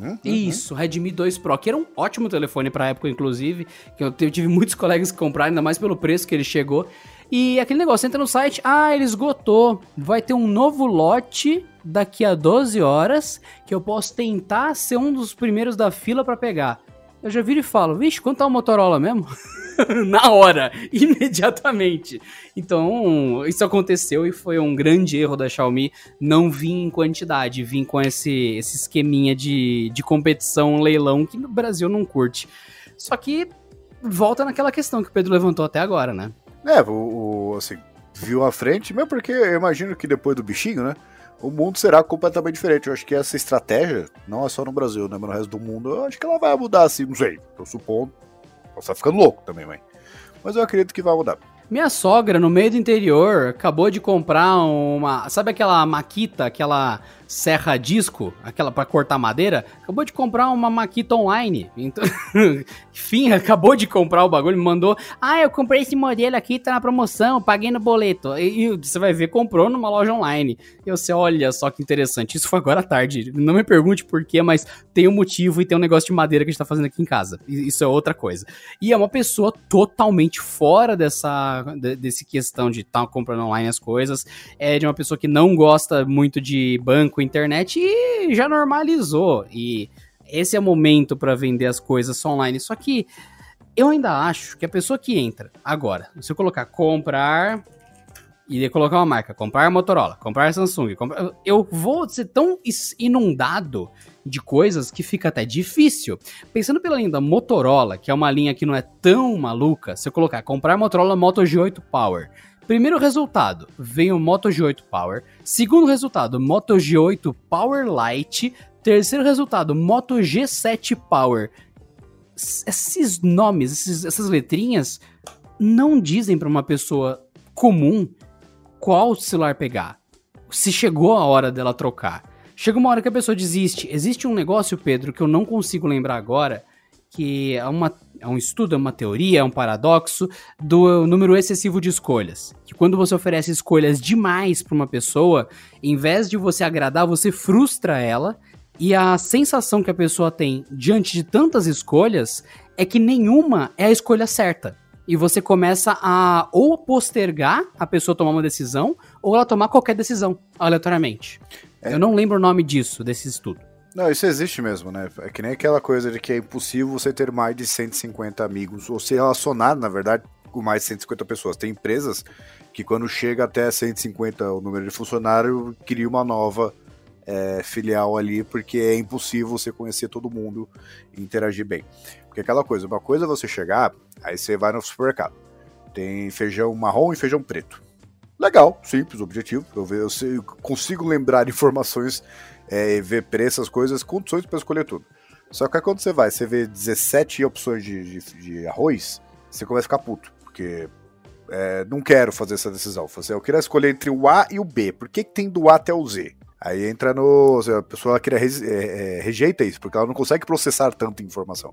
Hum, hum, Isso, hum. Redmi 2 Pro, que era um ótimo telefone pra época, inclusive. Que eu tive muitos colegas que compraram, ainda mais pelo preço que ele chegou. E aquele negócio, entra no site, ah, ele esgotou. Vai ter um novo lote daqui a 12 horas que eu posso tentar ser um dos primeiros da fila para pegar. Eu já viro e falo, vixe, quanto tá o Motorola mesmo? na hora, imediatamente. Então, isso aconteceu e foi um grande erro da Xiaomi não vir em quantidade, vir com esse, esse esqueminha de, de competição, leilão, que no Brasil não curte. Só que volta naquela questão que o Pedro levantou até agora, né? É, o, o assim, viu à frente, mesmo porque eu imagino que depois do bichinho, né? O mundo será completamente diferente. Eu acho que essa estratégia, não é só no Brasil, né, mas no resto do mundo, eu acho que ela vai mudar assim, não sei. Tô supondo, Posso estar ficando louco também, mãe. Mas eu acredito que vai mudar. Minha sogra, no meio do interior, acabou de comprar uma. Sabe aquela maquita, aquela serra disco, aquela para cortar madeira? Acabou de comprar uma maquita online. Então, enfim, acabou de comprar o bagulho, me mandou. Ah, eu comprei esse modelo aqui, tá na promoção, paguei no boleto. E, e você vai ver, comprou numa loja online. E você, olha só que interessante. Isso foi agora à tarde. Não me pergunte por quê, mas tem um motivo e tem um negócio de madeira que a gente tá fazendo aqui em casa. Isso é outra coisa. E é uma pessoa totalmente fora dessa desse questão de estar tá comprando online as coisas, é de uma pessoa que não gosta muito de banco, internet e já normalizou. E esse é o momento para vender as coisas só online. Só que eu ainda acho que a pessoa que entra agora, se eu colocar comprar e colocar uma marca, comprar Motorola, comprar Samsung, comprar, eu vou ser tão inundado de coisas que fica até difícil. Pensando pela linha da Motorola, que é uma linha que não é tão maluca, se eu colocar comprar Motorola Moto G8 Power, Primeiro resultado, vem o Moto G8 Power. Segundo resultado, Moto G8 Power Lite. Terceiro resultado, Moto G7 Power. Esses nomes, esses, essas letrinhas, não dizem para uma pessoa comum qual celular pegar. Se chegou a hora dela trocar. Chega uma hora que a pessoa desiste. Existe um negócio, Pedro, que eu não consigo lembrar agora, que é, uma, é um estudo, é uma teoria, é um paradoxo do número excessivo de escolhas. Que quando você oferece escolhas demais para uma pessoa, em vez de você agradar, você frustra ela. E a sensação que a pessoa tem diante de tantas escolhas é que nenhuma é a escolha certa e você começa a ou postergar a pessoa tomar uma decisão ou ela tomar qualquer decisão aleatoriamente. É. Eu não lembro o nome disso, desse estudo. Não, isso existe mesmo, né? É que nem aquela coisa de que é impossível você ter mais de 150 amigos ou se relacionar, na verdade, com mais de 150 pessoas. Tem empresas que quando chega até 150 o número de funcionário, cria uma nova é, filial ali, porque é impossível você conhecer todo mundo e interagir bem. Porque aquela coisa, uma coisa é você chegar, aí você vai no supermercado. Tem feijão marrom e feijão preto. Legal, simples, objetivo. Eu, eu consigo lembrar informações, é, ver preço, essas coisas, condições para escolher tudo. Só que quando você vai, você vê 17 opções de, de, de arroz, você começa a ficar puto. Porque é, não quero fazer essa decisão. Eu queria escolher entre o A e o B. Por que, que tem do A até o Z? Aí entra no. A pessoa queria, é, é, rejeita isso, porque ela não consegue processar tanta informação.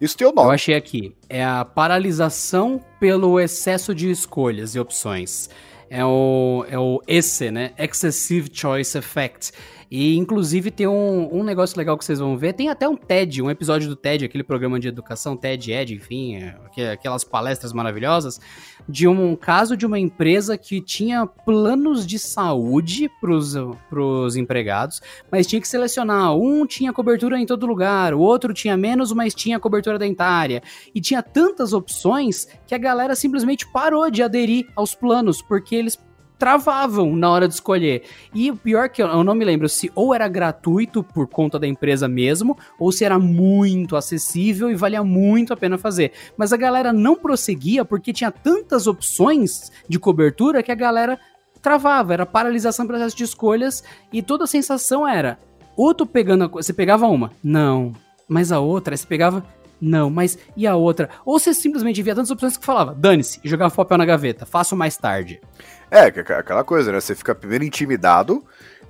Isso tem o nome. Eu achei aqui. É a paralisação pelo excesso de escolhas e opções. É o, é o ESE, né? Excessive Choice Effect. E inclusive tem um, um negócio legal que vocês vão ver. Tem até um TED, um episódio do TED, aquele programa de educação, TED Ed, enfim, é, aquelas palestras maravilhosas, de um caso de uma empresa que tinha planos de saúde para os empregados, mas tinha que selecionar. Um tinha cobertura em todo lugar, o outro tinha menos, mas tinha cobertura dentária. E tinha tantas opções que a galera simplesmente parou de aderir aos planos, porque eles travavam na hora de escolher. E o pior que eu, eu não me lembro se ou era gratuito por conta da empresa mesmo, ou se era muito acessível e valia muito a pena fazer. Mas a galera não prosseguia porque tinha tantas opções de cobertura que a galera travava, era paralisação processo de escolhas e toda a sensação era ou pegando a, você pegava uma, não, mas a outra, você pegava não, mas e a outra? Ou você simplesmente via tantas opções que falava, dane-se, e jogava o papel na gaveta, faço mais tarde. É, aquela coisa, né? Você fica primeiro intimidado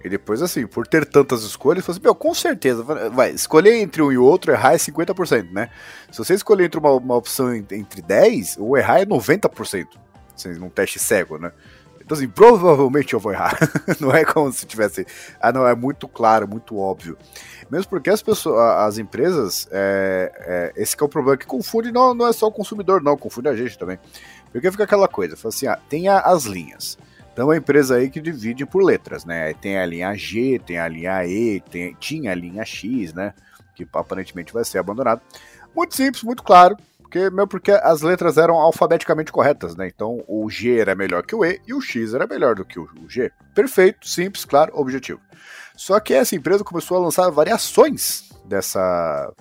e depois, assim, por ter tantas escolhas, você fala assim, meu, com certeza, vai, escolher entre um e outro, errar é 50%, né? Se você escolher entre uma, uma opção entre 10, o errar é 90%, assim, num teste cego, né? Então, assim, provavelmente eu vou errar. não é como se tivesse. Ah, não, é muito claro, muito óbvio. Mesmo porque as pessoas, as empresas, é, é, esse é o problema que confunde, não, não é só o consumidor, não, confunde a gente também. Porque fica aquela coisa, fala assim, ah, tem as linhas. Então é uma empresa aí que divide por letras, né? Tem a linha G, tem a linha E, tem, tinha a linha X, né? Que aparentemente vai ser abandonado. Muito simples, muito claro. Meu, porque as letras eram alfabeticamente corretas, né? Então o G era melhor que o E e o X era melhor do que o G. Perfeito, simples, claro, objetivo. Só que essa empresa começou a lançar variações dessa,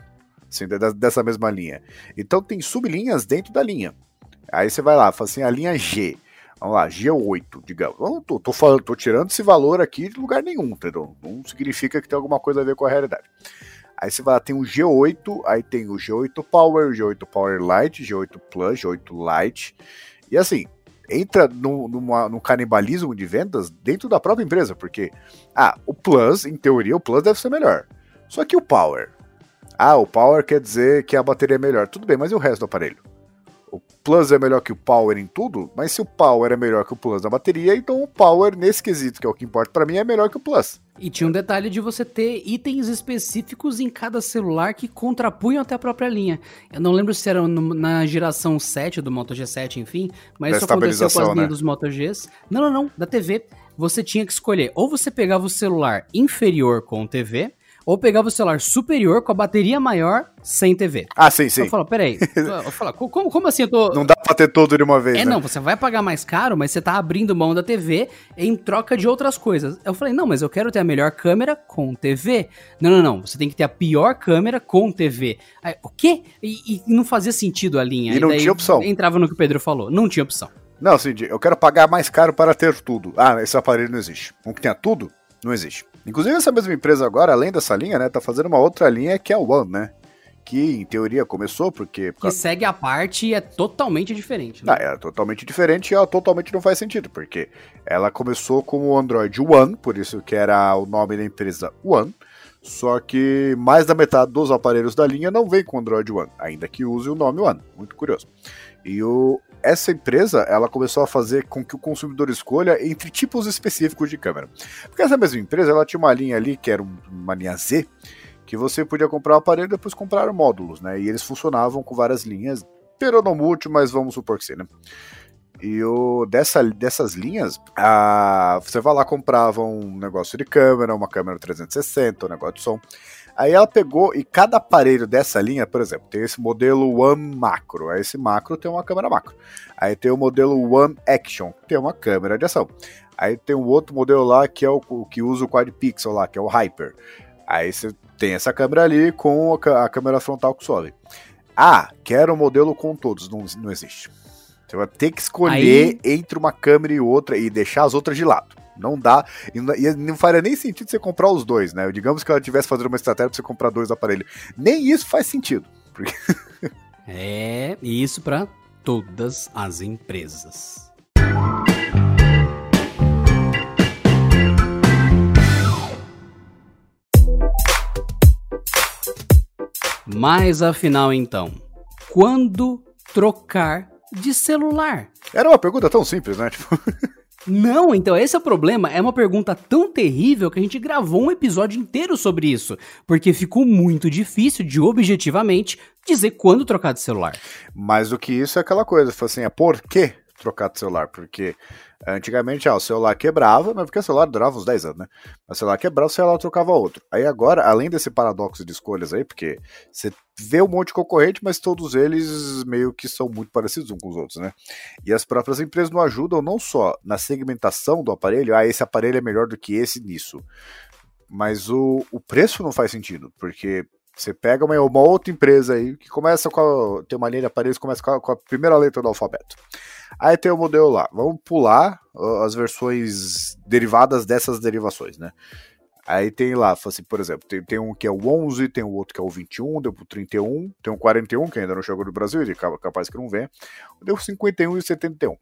assim, dessa mesma linha. Então tem sublinhas dentro da linha. Aí você vai lá, fala assim, a linha G. Vamos lá, G8, digamos. Eu tô, tô, falando, tô tirando esse valor aqui de lugar nenhum, entendeu? Não significa que tem alguma coisa a ver com a realidade. Aí você vai lá, tem o G8, aí tem o G8 Power, o G8 Power Lite, G8 Plus, G8 Lite. E assim, entra no, numa, no canibalismo de vendas dentro da própria empresa, porque, ah, o Plus, em teoria, o Plus deve ser melhor. Só que o Power. Ah, o Power quer dizer que a bateria é melhor. Tudo bem, mas e o resto do aparelho? O Plus é melhor que o Power em tudo, mas se o Power é melhor que o Plus na bateria, então o Power nesse quesito, que é o que importa para mim, é melhor que o Plus. E tinha um detalhe de você ter itens específicos em cada celular que contrapunham até a própria linha. Eu não lembro se era na geração 7 do Moto G7, enfim, mas isso aconteceu com as linhas né? dos Moto Gs. Não, não, não, da TV. Você tinha que escolher, ou você pegava o celular inferior com TV, ou pegava o celular superior com a bateria maior sem TV. Ah, sim, sim. Eu falo, peraí. Eu falo, como, como assim eu tô. Não dá pra ter todo de uma vez. É, né? não, você vai pagar mais caro, mas você tá abrindo mão da TV em troca de outras coisas. Eu falei, não, mas eu quero ter a melhor câmera com TV. Não, não, não. Você tem que ter a pior câmera com TV. Aí, o quê? E, e não fazia sentido a linha. E, e não tinha opção. Entrava no que o Pedro falou. Não tinha opção. Não, Cindy, eu quero pagar mais caro para ter tudo. Ah, esse aparelho não existe. Um que tenha tudo, não existe. Inclusive, essa mesma empresa agora, além dessa linha, né, tá fazendo uma outra linha que é a One, né? que em teoria começou porque... Que segue a parte e é totalmente diferente. Né? Não, é totalmente diferente e ela totalmente não faz sentido, porque ela começou como o Android One, por isso que era o nome da empresa One, só que mais da metade dos aparelhos da linha não vem com Android One, ainda que use o nome One. Muito curioso. E o, essa empresa ela começou a fazer com que o consumidor escolha entre tipos específicos de câmera. Porque essa mesma empresa ela tinha uma linha ali que era uma linha Z, que você podia comprar o aparelho e depois comprar módulos, né? E eles funcionavam com várias linhas, peronomútil, mas vamos supor que sim, né? E o, dessa, dessas linhas, a, você vai lá comprava um negócio de câmera, uma câmera 360, um negócio de som. Aí ela pegou e cada aparelho dessa linha, por exemplo, tem esse modelo One Macro. Aí esse macro tem uma câmera macro. Aí tem o modelo One Action, que tem uma câmera de ação. Aí tem um outro modelo lá que é o que usa o quad pixel lá, que é o Hyper. Aí você tem essa câmera ali com a, câmera frontal que sobe. Ah, quero o modelo com todos. Não, não existe. Você vai ter que escolher Aí... entre uma câmera e outra e deixar as outras de lado. Não dá. E não faria nem sentido você comprar os dois, né? Digamos que ela estivesse fazendo uma estratégia pra você comprar dois aparelhos. Nem isso faz sentido. Porque... é, isso para todas as empresas. Mas afinal, então, quando trocar de celular? Era uma pergunta tão simples, né? Tipo... Não, então esse é o problema. É uma pergunta tão terrível que a gente gravou um episódio inteiro sobre isso, porque ficou muito difícil de objetivamente dizer quando trocar de celular. Mais do que isso é aquela coisa, assim, é por que trocar de celular? Porque Antigamente, ah, o celular quebrava, mas porque o celular durava uns 10 anos, né? O celular quebrava, o celular trocava outro. Aí agora, além desse paradoxo de escolhas aí, porque você vê um monte de concorrente, mas todos eles meio que são muito parecidos uns com os outros, né? E as próprias empresas não ajudam não só na segmentação do aparelho, ah, esse aparelho é melhor do que esse nisso, mas o, o preço não faz sentido, porque você pega uma, uma outra empresa aí que começa com a, tem uma linha de aparelhos começa com a, com a primeira letra do alfabeto. Aí tem o modelo lá. Vamos pular as versões derivadas dessas derivações, né? Aí tem lá, assim, por exemplo, tem, tem um que é o 11, tem o outro que é o 21, deu pro 31, tem o 41, que ainda não chegou no Brasil, ele capaz que não vem, deu 51 e 71.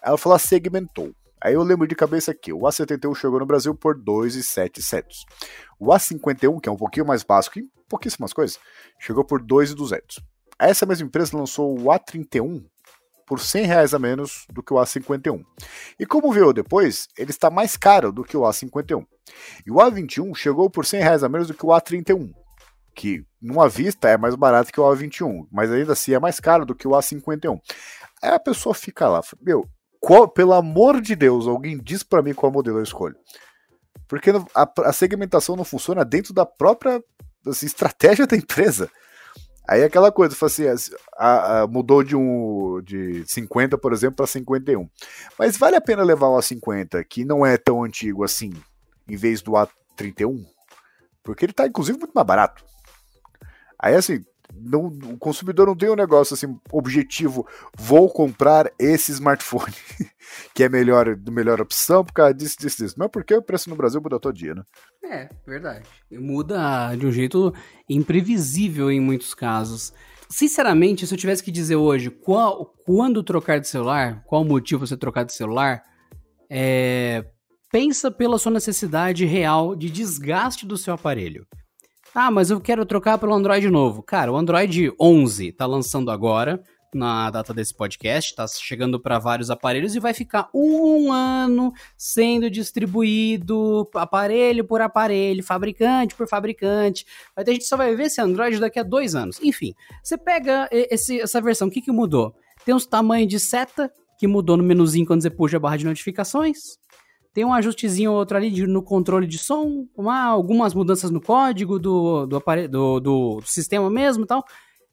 Ela falou, segmentou. Aí eu lembro de cabeça aqui, o A71 chegou no Brasil por 2,700. O A51, que é um pouquinho mais básico em pouquíssimas coisas, chegou por 2,200. Essa mesma empresa lançou o A31 por 100 reais a menos do que o A51. E como veio depois, ele está mais caro do que o A51. E o A21 chegou por 100 reais a menos do que o A31, que numa vista é mais barato que o A21, mas ainda assim é mais caro do que o A51. Aí a pessoa fica lá, meu, qual, pelo amor de Deus, alguém diz para mim qual modelo eu escolho. Porque a, a segmentação não funciona dentro da própria assim, estratégia da empresa. Aí é aquela coisa, assim, a, a, mudou de um de 50, por exemplo, para 51. Mas vale a pena levar o A50, que não é tão antigo assim, em vez do A31? Porque ele está inclusive muito mais barato. Aí assim, não, o consumidor não tem um negócio assim objetivo, vou comprar esse smartphone que é melhor, melhor opção por causa disso, disso, disso. É porque o preço no Brasil muda todo dia, né? É, verdade. Muda de um jeito imprevisível em muitos casos. Sinceramente, se eu tivesse que dizer hoje qual, quando trocar de celular, qual o motivo você trocar de celular, é, pensa pela sua necessidade real de desgaste do seu aparelho. Ah, mas eu quero trocar pelo Android novo. Cara, o Android 11 tá lançando agora, na data desse podcast, tá chegando para vários aparelhos e vai ficar um ano sendo distribuído aparelho por aparelho, fabricante por fabricante. Mas a gente só vai ver esse Android daqui a dois anos. Enfim, você pega esse, essa versão, o que, que mudou? Tem uns tamanhos de seta que mudou no menuzinho quando você puxa a barra de notificações. Tem um ajustezinho ou outro ali de, no controle de som, uma, algumas mudanças no código do, do, do, do sistema mesmo e tal.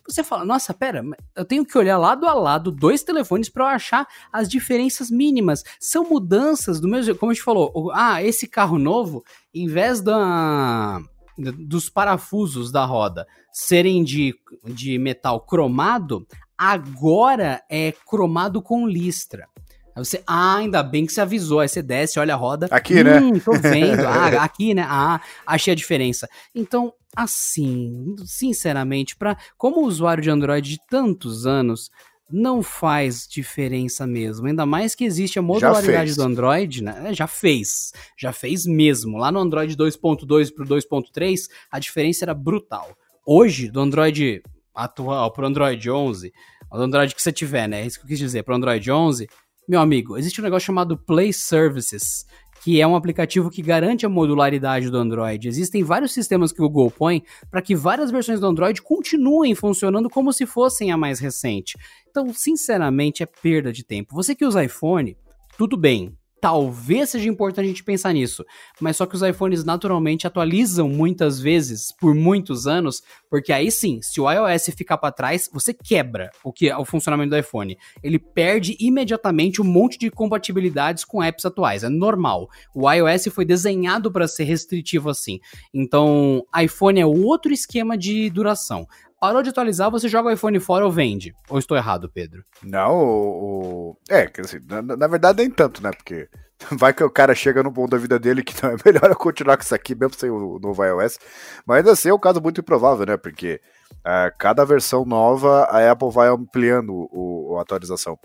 Você fala, nossa, pera, eu tenho que olhar lado a lado dois telefones para eu achar as diferenças mínimas. São mudanças do mesmo, como a gente falou, ah, esse carro novo, em vez da dos parafusos da roda serem de, de metal cromado, agora é cromado com listra. Aí você, ah, ainda bem que você avisou. Aí você desce, olha a roda. Aqui, né? hum, Tô vendo. Ah, aqui, né? Ah, achei a diferença. Então, assim, sinceramente, para como usuário de Android de tantos anos, não faz diferença mesmo. Ainda mais que existe a modularidade do Android, né? É, já fez. Já fez mesmo. Lá no Android 2.2 pro 2.3, a diferença era brutal. Hoje, do Android atual pro Android 11, o Android que você tiver, né? É isso que eu quis dizer, pro Android 11, meu amigo, existe um negócio chamado Play Services, que é um aplicativo que garante a modularidade do Android. Existem vários sistemas que o Google põe para que várias versões do Android continuem funcionando como se fossem a mais recente. Então, sinceramente, é perda de tempo. Você que usa iPhone, tudo bem, talvez seja importante a gente pensar nisso. Mas só que os iPhones naturalmente atualizam muitas vezes por muitos anos, porque aí sim, se o iOS ficar para trás, você quebra o que é o funcionamento do iPhone. Ele perde imediatamente um monte de compatibilidades com apps atuais, é normal. O iOS foi desenhado para ser restritivo assim. Então, iPhone é outro esquema de duração parou de atualizar, você joga o iPhone fora ou vende? Ou estou errado, Pedro? Não, o. o... É, quer dizer, na, na, verdade nem tanto, né? Porque vai que o cara chega no ponto da vida dele que não é melhor eu continuar com isso aqui, mesmo sem o novo iOS. Mas ainda assim é um caso muito improvável, né? Porque uh, cada versão nova a Apple vai ampliando o, a atualização.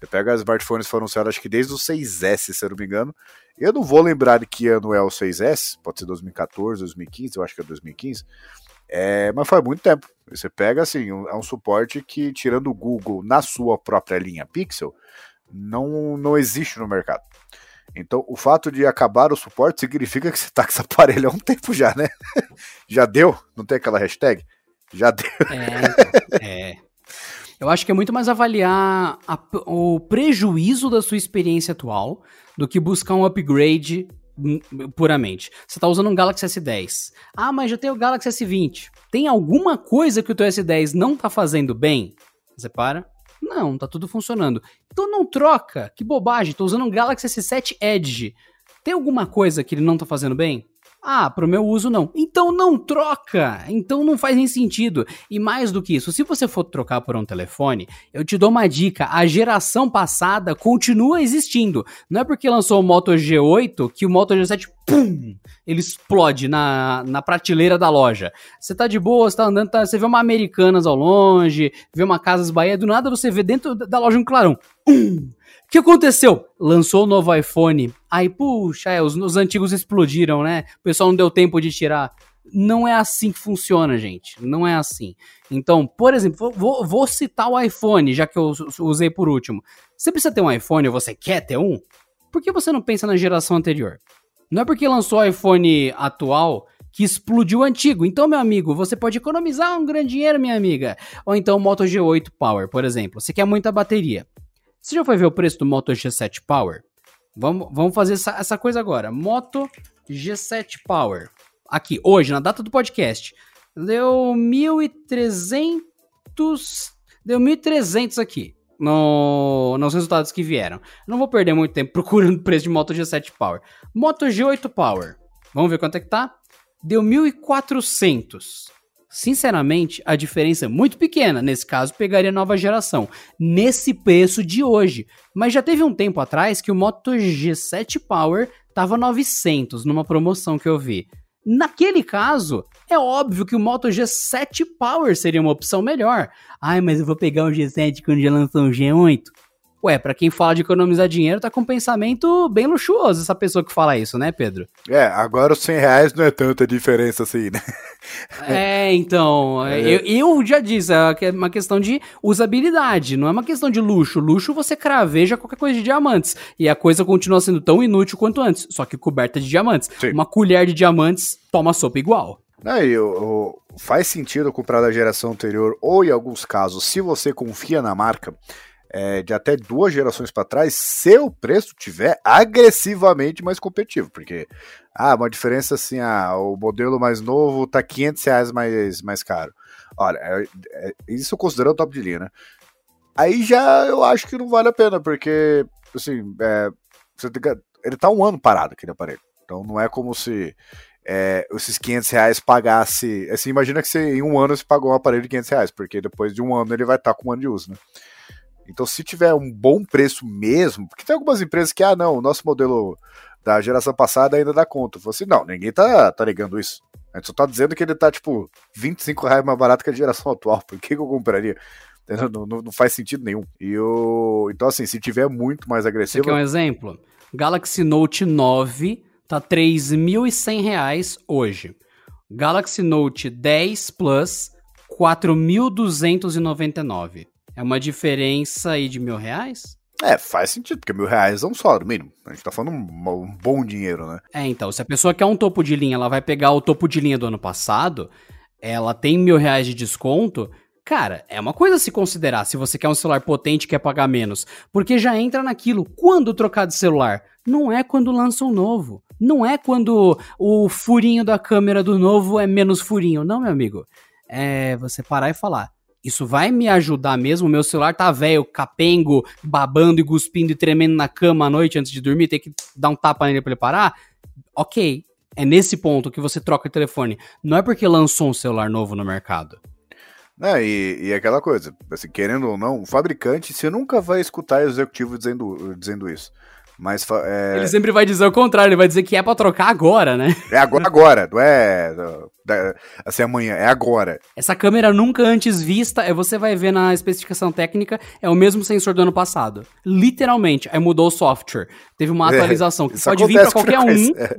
Você pega os smartphones foram anunciados, acho que desde o 6S, se eu não me engano. Eu não vou lembrar de que ano é o 6S, pode ser 2014, 2015, eu acho que é 2015. É, mas faz muito tempo. Você pega assim, um, é um suporte que, tirando o Google na sua própria linha Pixel, não, não existe no mercado. Então, o fato de acabar o suporte significa que você está com esse aparelho há um tempo já, né? já deu? Não tem aquela hashtag? Já deu. É, é. Eu acho que é muito mais avaliar a, o prejuízo da sua experiência atual do que buscar um upgrade puramente. Você está usando um Galaxy S10. Ah, mas já tem o Galaxy S20. Tem alguma coisa que o teu S10 não está fazendo bem? Você para? Não, tá tudo funcionando. Então não troca. Que bobagem. Tô usando um Galaxy S7 Edge. Tem alguma coisa que ele não tá fazendo bem? Ah, pro meu uso não. Então não troca. Então não faz nem sentido. E mais do que isso, se você for trocar por um telefone, eu te dou uma dica: a geração passada continua existindo. Não é porque lançou o Moto G8 que o Moto G7 pum, ele explode na, na prateleira da loja. Você tá de boa, você tá andando, tá, você vê uma Americanas ao longe, vê uma Casas Bahia, do nada você vê dentro da loja um clarão. Um, o que aconteceu? Lançou o novo iPhone. Aí, puxa, é, os, os, antigos explodiram, né? O pessoal não deu tempo de tirar. Não é assim que funciona, gente. Não é assim. Então, por exemplo, vou, vou citar o iPhone, já que eu usei por último. Você precisa ter um iPhone ou você quer ter um? Por que você não pensa na geração anterior? Não é porque lançou o iPhone atual que explodiu o antigo. Então, meu amigo, você pode economizar um grande dinheiro, minha amiga. Ou então o Moto G8 Power, por exemplo. Você quer muita bateria. Você já foi ver o preço do Moto G7 Power? Vamos, vamos fazer essa, essa coisa agora. Moto G7 Power. Aqui, hoje, na data do podcast. Deu 1.300... Deu 1.300 aqui. No, nos resultados que vieram. Não vou perder muito tempo procurando preço de Moto G7 Power. Moto G8 Power. Vamos ver quanto é que tá? Deu 1.400. Sinceramente, a diferença é muito pequena. Nesse caso, pegaria nova geração. Nesse preço de hoje. Mas já teve um tempo atrás que o Moto G7 Power tava 900 numa promoção que eu vi. Naquele caso, é óbvio que o Moto G7 Power seria uma opção melhor. Ai, mas eu vou pegar o G7 quando já lançou o G8? Ué, para quem fala de economizar dinheiro, tá com um pensamento bem luxuoso essa pessoa que fala isso, né, Pedro? É, agora os 100 reais não é tanta diferença assim, né? É, então, é. Eu, eu, já disse, é uma questão de usabilidade, não é uma questão de luxo. Luxo você craveja qualquer coisa de diamantes, e a coisa continua sendo tão inútil quanto antes, só que coberta de diamantes. Sim. Uma colher de diamantes toma sopa igual. Aí, faz sentido comprar da geração anterior, ou em alguns casos, se você confia na marca, é, de até duas gerações para trás, se o preço tiver agressivamente mais competitivo, porque ah, uma diferença assim, ah, o modelo mais novo tá 500 reais mais, mais caro. Olha, é, é, isso considerando top de linha, né? Aí já eu acho que não vale a pena, porque assim, é, ele tá um ano parado aquele aparelho, então não é como se é, esses 500 reais pagasse. Assim, imagina que você, em um ano você pagou um aparelho de 500 reais, porque depois de um ano ele vai estar tá com um ano de uso, né? Então, se tiver um bom preço mesmo, porque tem algumas empresas que, ah, não, o nosso modelo da geração passada ainda dá conta. Eu assim, não, ninguém tá, tá negando isso. A gente só tá dizendo que ele tá, tipo, 25 reais mais barato que a geração atual. Por que, que eu compraria? Não, não, não, faz sentido nenhum. E eu... Então, assim, se tiver muito mais agressivo. Você quer um exemplo? Galaxy Note 9 tá 3.100 reais hoje. Galaxy Note 10 Plus, 4.299. É uma diferença aí de mil reais? É, faz sentido, porque mil reais é um salário mínimo. A gente tá falando um, um, bom dinheiro, né? É, então, se a pessoa quer um topo de linha, ela vai pegar o topo de linha do ano passado, ela tem mil reais de desconto, cara, é uma coisa a se considerar se você quer um celular potente e quer pagar menos. Porque já entra naquilo, quando trocar de celular? Não é quando lança um novo. Não é quando o furinho da câmera do novo é menos furinho. Não, meu amigo. É você parar e falar isso vai me ajudar mesmo? Meu celular tá velho, capengo, babando e cuspindo e tremendo na cama à noite antes de dormir, ter que dar um tapa nele pra ele parar? Ok, é nesse ponto que você troca o telefone. Não é porque lançou um celular novo no mercado. É, e, e aquela coisa, assim, querendo ou não, o fabricante, você nunca vai escutar o executivo dizendo, dizendo isso. Mas é... Ele sempre vai dizer o contrário, ele vai dizer que é pra trocar agora, né? É agora, agora não é assim amanhã, é agora. Essa câmera nunca antes vista, é você vai ver na especificação técnica, é o mesmo sensor do ano passado. Literalmente, aí mudou o software. Teve uma é, atualização é, que pode vir para qualquer um. É.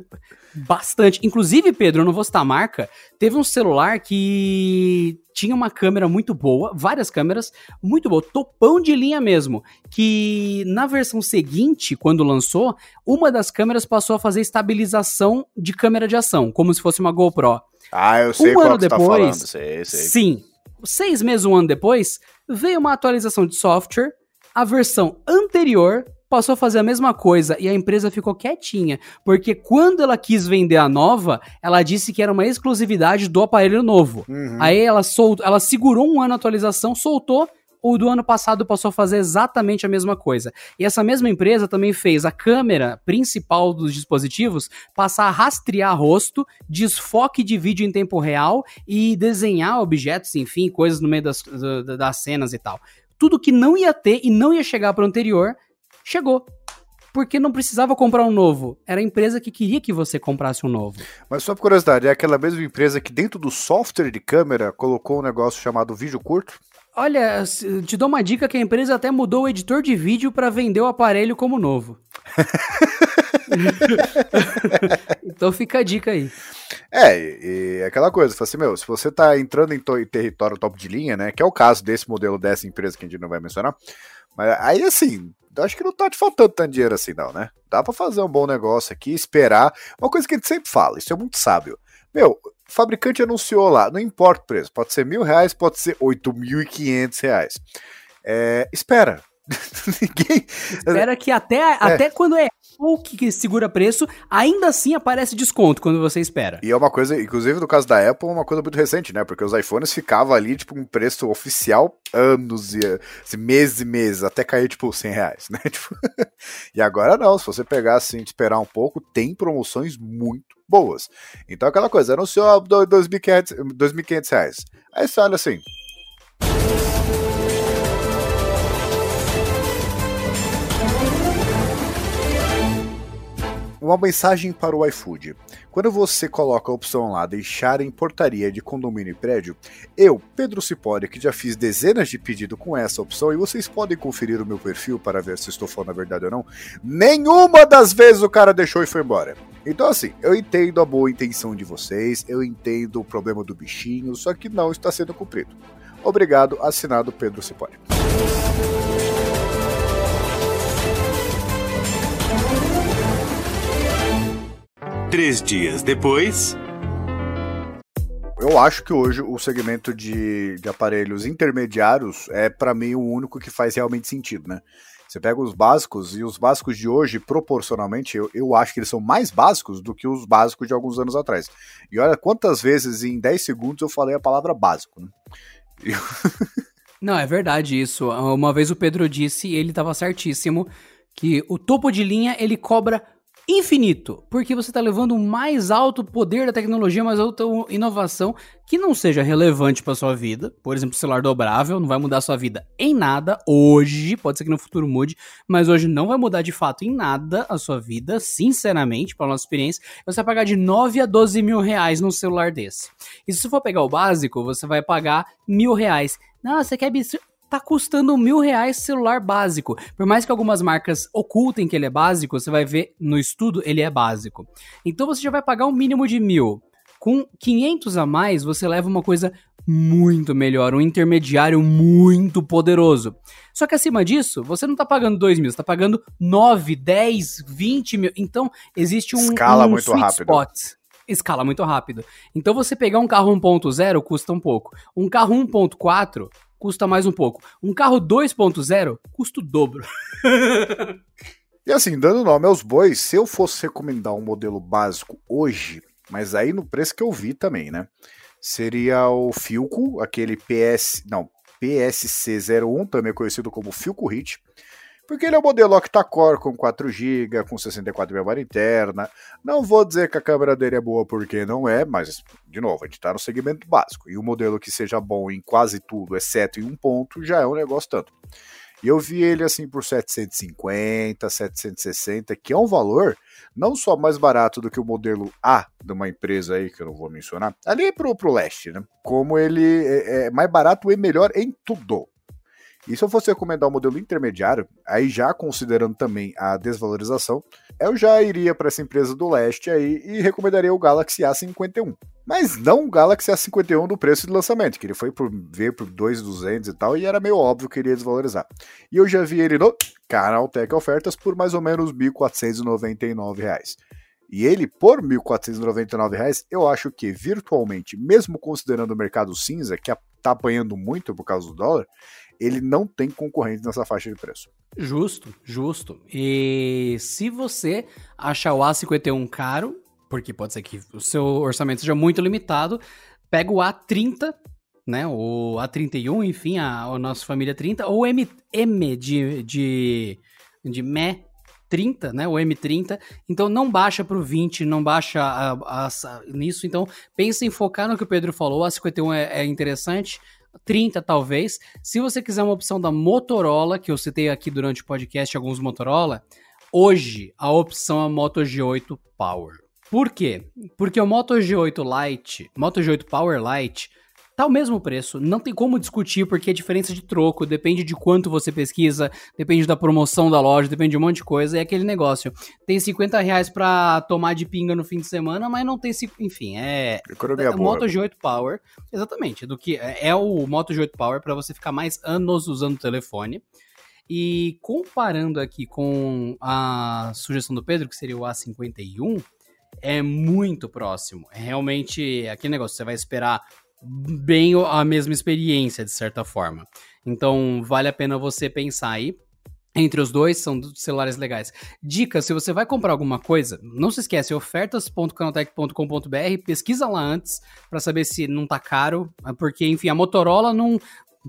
Bastante. Inclusive, Pedro, eu não vou citar a marca, teve um celular que tinha uma câmera muito boa, várias câmeras, muito boa, topão de linha mesmo, que na versão seguinte, quando lançou, uma das câmeras passou a fazer estabilização de câmera de ação, como se fosse uma GoPro. Ah, eu sei um ano depois, tá falando, sei, sei. Sim. Seis meses, um ano depois, veio uma atualização de software, a versão anterior passou a fazer a mesma coisa e a empresa ficou quietinha, porque quando ela quis vender a nova, ela disse que era uma exclusividade do aparelho novo. Uhum. Aí ela soltou, ela segurou um ano a atualização, soltou o do ano passado passou a fazer exatamente a mesma coisa. E essa mesma empresa também fez a câmera principal dos dispositivos passar a rastrear rosto, desfoque de vídeo em tempo real e desenhar objetos, enfim, coisas no meio das, das cenas e tal. Tudo que não ia ter e não ia chegar para o anterior, chegou. Porque não precisava comprar um novo. Era a empresa que queria que você comprasse um novo. Mas só por curiosidade, é aquela mesma empresa que dentro do software de câmera colocou um negócio chamado vídeo curto? Olha, te dou uma dica que a empresa até mudou o editor de vídeo para vender o aparelho como novo. então fica a dica aí. É, e, aquela coisa, assim, meu, se você tá entrando em, em, território top de linha, né, que é o caso desse modelo dessa empresa que a gente não vai mencionar, mas aí assim, acho que não tá te faltando tanto dinheiro assim não, né? Dá para fazer um bom negócio aqui, esperar. Uma coisa que gente sempre fala, isso é muito sábio. Meu, o fabricante anunciou lá, não importa o preço, pode ser mil reais, pode ser oito mil e quinhentos reais. É, espera. Ninguém... Espera que até, é. até quando é o que segura preço, ainda assim aparece desconto quando você espera. E é uma coisa, inclusive no caso da Apple, uma coisa muito recente, né? Porque os iPhones ficavam ali, tipo, um preço oficial anos e assim, meses e meses, até cair, tipo, 100 reais, né? Tipo... e agora não, se você pegar assim, esperar um pouco, tem promoções muito boas. Então aquela coisa, anunciou 2.500 reais. Aí você olha assim. Uma mensagem para o iFood. Quando você coloca a opção lá deixar em portaria de condomínio e prédio, eu, Pedro Cipori, que já fiz dezenas de pedidos com essa opção, e vocês podem conferir o meu perfil para ver se estou falando a verdade ou não, nenhuma das vezes o cara deixou e foi embora. Então, assim, eu entendo a boa intenção de vocês, eu entendo o problema do bichinho, só que não está sendo cumprido. Obrigado, assinado Pedro Cipori. Três dias depois. Eu acho que hoje o segmento de, de aparelhos intermediários é, para mim, o único que faz realmente sentido, né? Você pega os básicos, e os básicos de hoje, proporcionalmente, eu, eu acho que eles são mais básicos do que os básicos de alguns anos atrás. E olha quantas vezes em 10 segundos eu falei a palavra básico, né? Eu... Não, é verdade isso. Uma vez o Pedro disse, e ele estava certíssimo, que o topo de linha ele cobra infinito, porque você está levando o mais alto poder da tecnologia, mais alta inovação que não seja relevante para sua vida. Por exemplo, celular dobrável não vai mudar sua vida em nada hoje, pode ser que no futuro mude, mas hoje não vai mudar de fato em nada a sua vida, sinceramente, para nossa experiência. Você vai pagar de 9 a 12 mil reais num celular desse. E se você for pegar o básico, você vai pagar mil reais. Nossa, que absurdo tá custando mil reais celular básico. Por mais que algumas marcas ocultem que ele é básico, você vai ver no estudo, ele é básico. Então você já vai pagar um mínimo de mil. Com 500 a mais, você leva uma coisa muito melhor, um intermediário muito poderoso. Só que acima disso, você não tá pagando 2 mil, você tá pagando 9, 10, 20 mil. Então, existe um, Escala um muito sweet rápido. spot. Escala muito rápido. Então, você pegar um carro 1.0 custa um pouco. Um carro 1.4 custa mais um pouco. Um carro 2.0 custa o dobro. E assim, dando nome aos bois, se eu fosse recomendar um modelo básico hoje, mas aí no preço que eu vi também, né? Seria o Filco, aquele PS, não, PSC01, também conhecido como Filco Hit, porque ele é um modelo octa-core com 4 GB, com 64 de memória interna. Não vou dizer que a câmera dele é boa porque não é, mas de novo, a gente está no segmento básico. E um modelo que seja bom em quase tudo, exceto em um ponto, já é um negócio tanto. E eu vi ele assim por 750, 760, que é um valor não só mais barato do que o modelo A de uma empresa aí, que eu não vou mencionar, ali pro, pro leste, né? Como ele é, é mais barato e melhor em tudo. E se eu fosse recomendar um modelo intermediário, aí já considerando também a desvalorização, eu já iria para essa empresa do leste aí e recomendaria o Galaxy A51. Mas não o Galaxy A51 do preço de lançamento, que ele foi por ver por 2.200 e tal, e era meio óbvio que iria desvalorizar. E eu já vi ele no Canal Tech Ofertas por mais ou menos R$ 1.499. E ele, por R$ 1.499, eu acho que virtualmente, mesmo considerando o mercado cinza, que tá apanhando muito por causa do dólar, ele não tem concorrente nessa faixa de preço. Justo, justo. E se você achar o A51 caro, porque pode ser que o seu orçamento seja muito limitado, pega o A30, né? O A31, enfim, a, a nossa família 30, ou M, M de, de, de ME 30, né? O M30. Então não baixa pro 20, não baixa a, a, a, nisso. Então pensa em focar no que o Pedro falou. A 51 é, é interessante. 30 talvez. Se você quiser uma opção da Motorola, que eu citei aqui durante o podcast alguns Motorola, hoje a opção é a Moto G8 Power. Por quê? Porque o Moto G8 Lite, Moto G8 Power Lite, tá o mesmo preço, não tem como discutir porque é diferença de troco, depende de quanto você pesquisa, depende da promoção da loja, depende de um monte de coisa, é aquele negócio. Tem 50 reais pra tomar de pinga no fim de semana, mas não tem, enfim, é... Economia é, boa. Moto G8 Power, exatamente, do que é, é o Moto G8 Power para você ficar mais anos usando o telefone. E comparando aqui com a sugestão do Pedro, que seria o A51, é muito próximo. É realmente aquele negócio, você vai esperar bem a mesma experiência, de certa forma. Então, vale a pena você pensar aí. Entre os dois, são celulares legais. Dica, se você vai comprar alguma coisa, não se esquece, ofertas.canaltech.com.br, pesquisa lá antes para saber se não tá caro, porque, enfim, a Motorola não,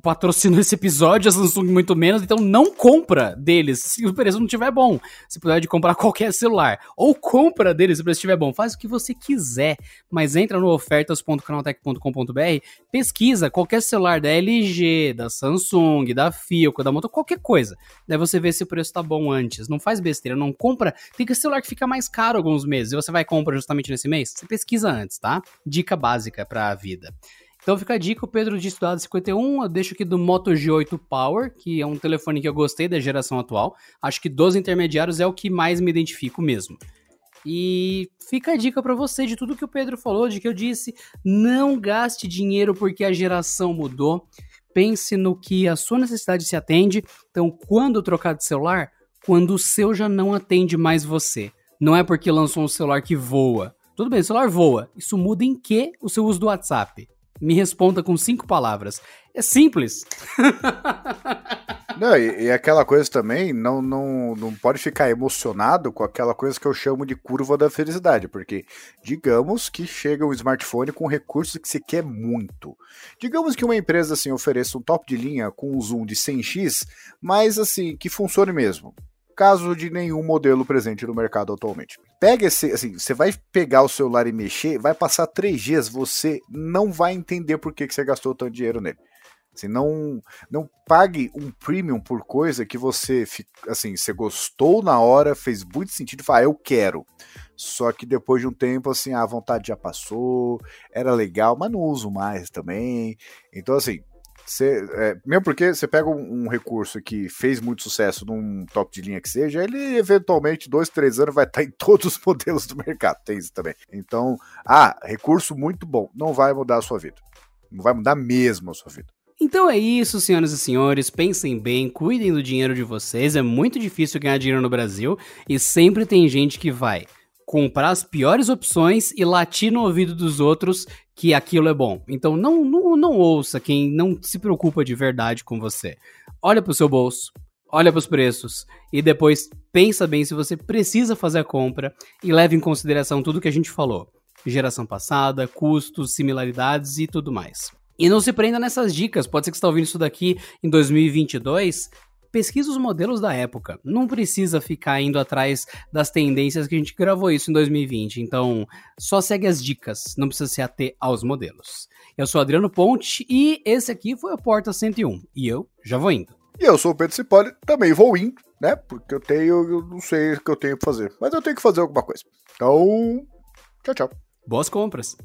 patrocinou esse episódio, a Samsung muito menos, então não compra deles se o preço não estiver bom. Você pode comprar qualquer celular. Ou compra deles se o preço estiver bom. Faz o que você quiser, mas entra no ofertas.canaltech.com.br, pesquisa qualquer celular da LG, da Samsung, da Filco, da Moto, qualquer coisa. Daí você vê se o preço tá bom antes. Não faz besteira, não compra. Tem que celular que fica mais caro alguns meses e você vai comprar justamente nesse mês. Você pesquisa antes, tá? Dica básica pra vida. Então fica a dica, o Pedro disse do A51, eu deixo aqui do Moto G8 Power, que é um telefone que eu gostei da geração atual. Acho que dos intermediários é o que mais me identifico mesmo. E fica a dica para você de tudo que o Pedro falou, de que eu disse, não gaste dinheiro porque a geração mudou. Pense no que a sua necessidade se atende. Então, quando trocar de celular, quando o seu já não atende mais você. Não é porque lançou um celular que voa. Tudo bem, o celular voa. Isso muda em que o seu uso do WhatsApp? Me responda com cinco palavras. É simples. Não, e, e, aquela coisa também, não, não, não pode ficar emocionado com aquela coisa que eu chamo de curva da felicidade, porque digamos que chega um smartphone com recursos que se quer muito. Digamos que uma empresa assim ofereça um top de linha com um zoom de 100x, mas assim, que funcione mesmo. Caso de nenhum modelo presente no mercado atualmente. Pega esse, assim, você vai pegar o celular e mexer, vai passar três dias, você não vai entender por que, que você gastou tanto dinheiro nele. Assim, não, não pague um premium por coisa que você, assim, você gostou na hora, fez muito sentido, fala, ah, eu quero. Só que depois de um tempo, assim, a vontade já passou, era legal, mas não uso mais também. Então, assim, é, mesmo porque você pega um, um, recurso que fez muito sucesso num top de linha que seja, ele eventualmente, dois, três anos, vai estar em todos os modelos do mercado. Tem isso também. Então, ah, recurso muito bom. Não vai mudar a sua vida. Não vai mudar mesmo a sua vida. Então é isso, senhoras e senhores. Pensem bem, cuidem do dinheiro de vocês. É muito difícil ganhar dinheiro no Brasil e sempre tem gente que vai comprar as piores opções e latir no ouvido dos outros que aquilo é bom. Então não, não, não ouça quem não se preocupa de verdade com você. Olha pro seu bolso, olha pros preços e depois pensa bem se você precisa fazer a compra e leve em consideração tudo que a gente falou. Geração passada, custos, similaridades e tudo mais. E não se prenda nessas dicas, pode ser que você está ouvindo isso daqui em 2022. Pesquisa os modelos da época. Não precisa ficar indo atrás das tendências que a gente gravou isso em 2020. Então, só segue as dicas, não precisa se ater aos modelos. Eu sou Adriano Ponte e esse aqui foi o Porta 101. E eu já vou indo. E eu sou o Pedro Cipolli, também vou indo, né? Porque eu tenho, eu não sei o que eu tenho que fazer. Mas eu tenho que fazer alguma coisa. Então, tchau, tchau. Boas compras.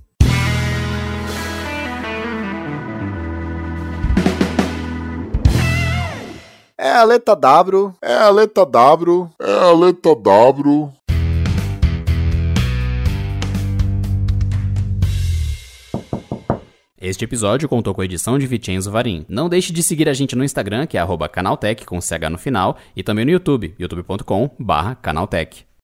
É a letra W. É a letra W. É a letra W. Este episódio contou com a edição de Vicenzo Varim. Não deixe de seguir a gente no Instagram, que é canaltech com CH no final, e também no YouTube, youtube.com/canaltech.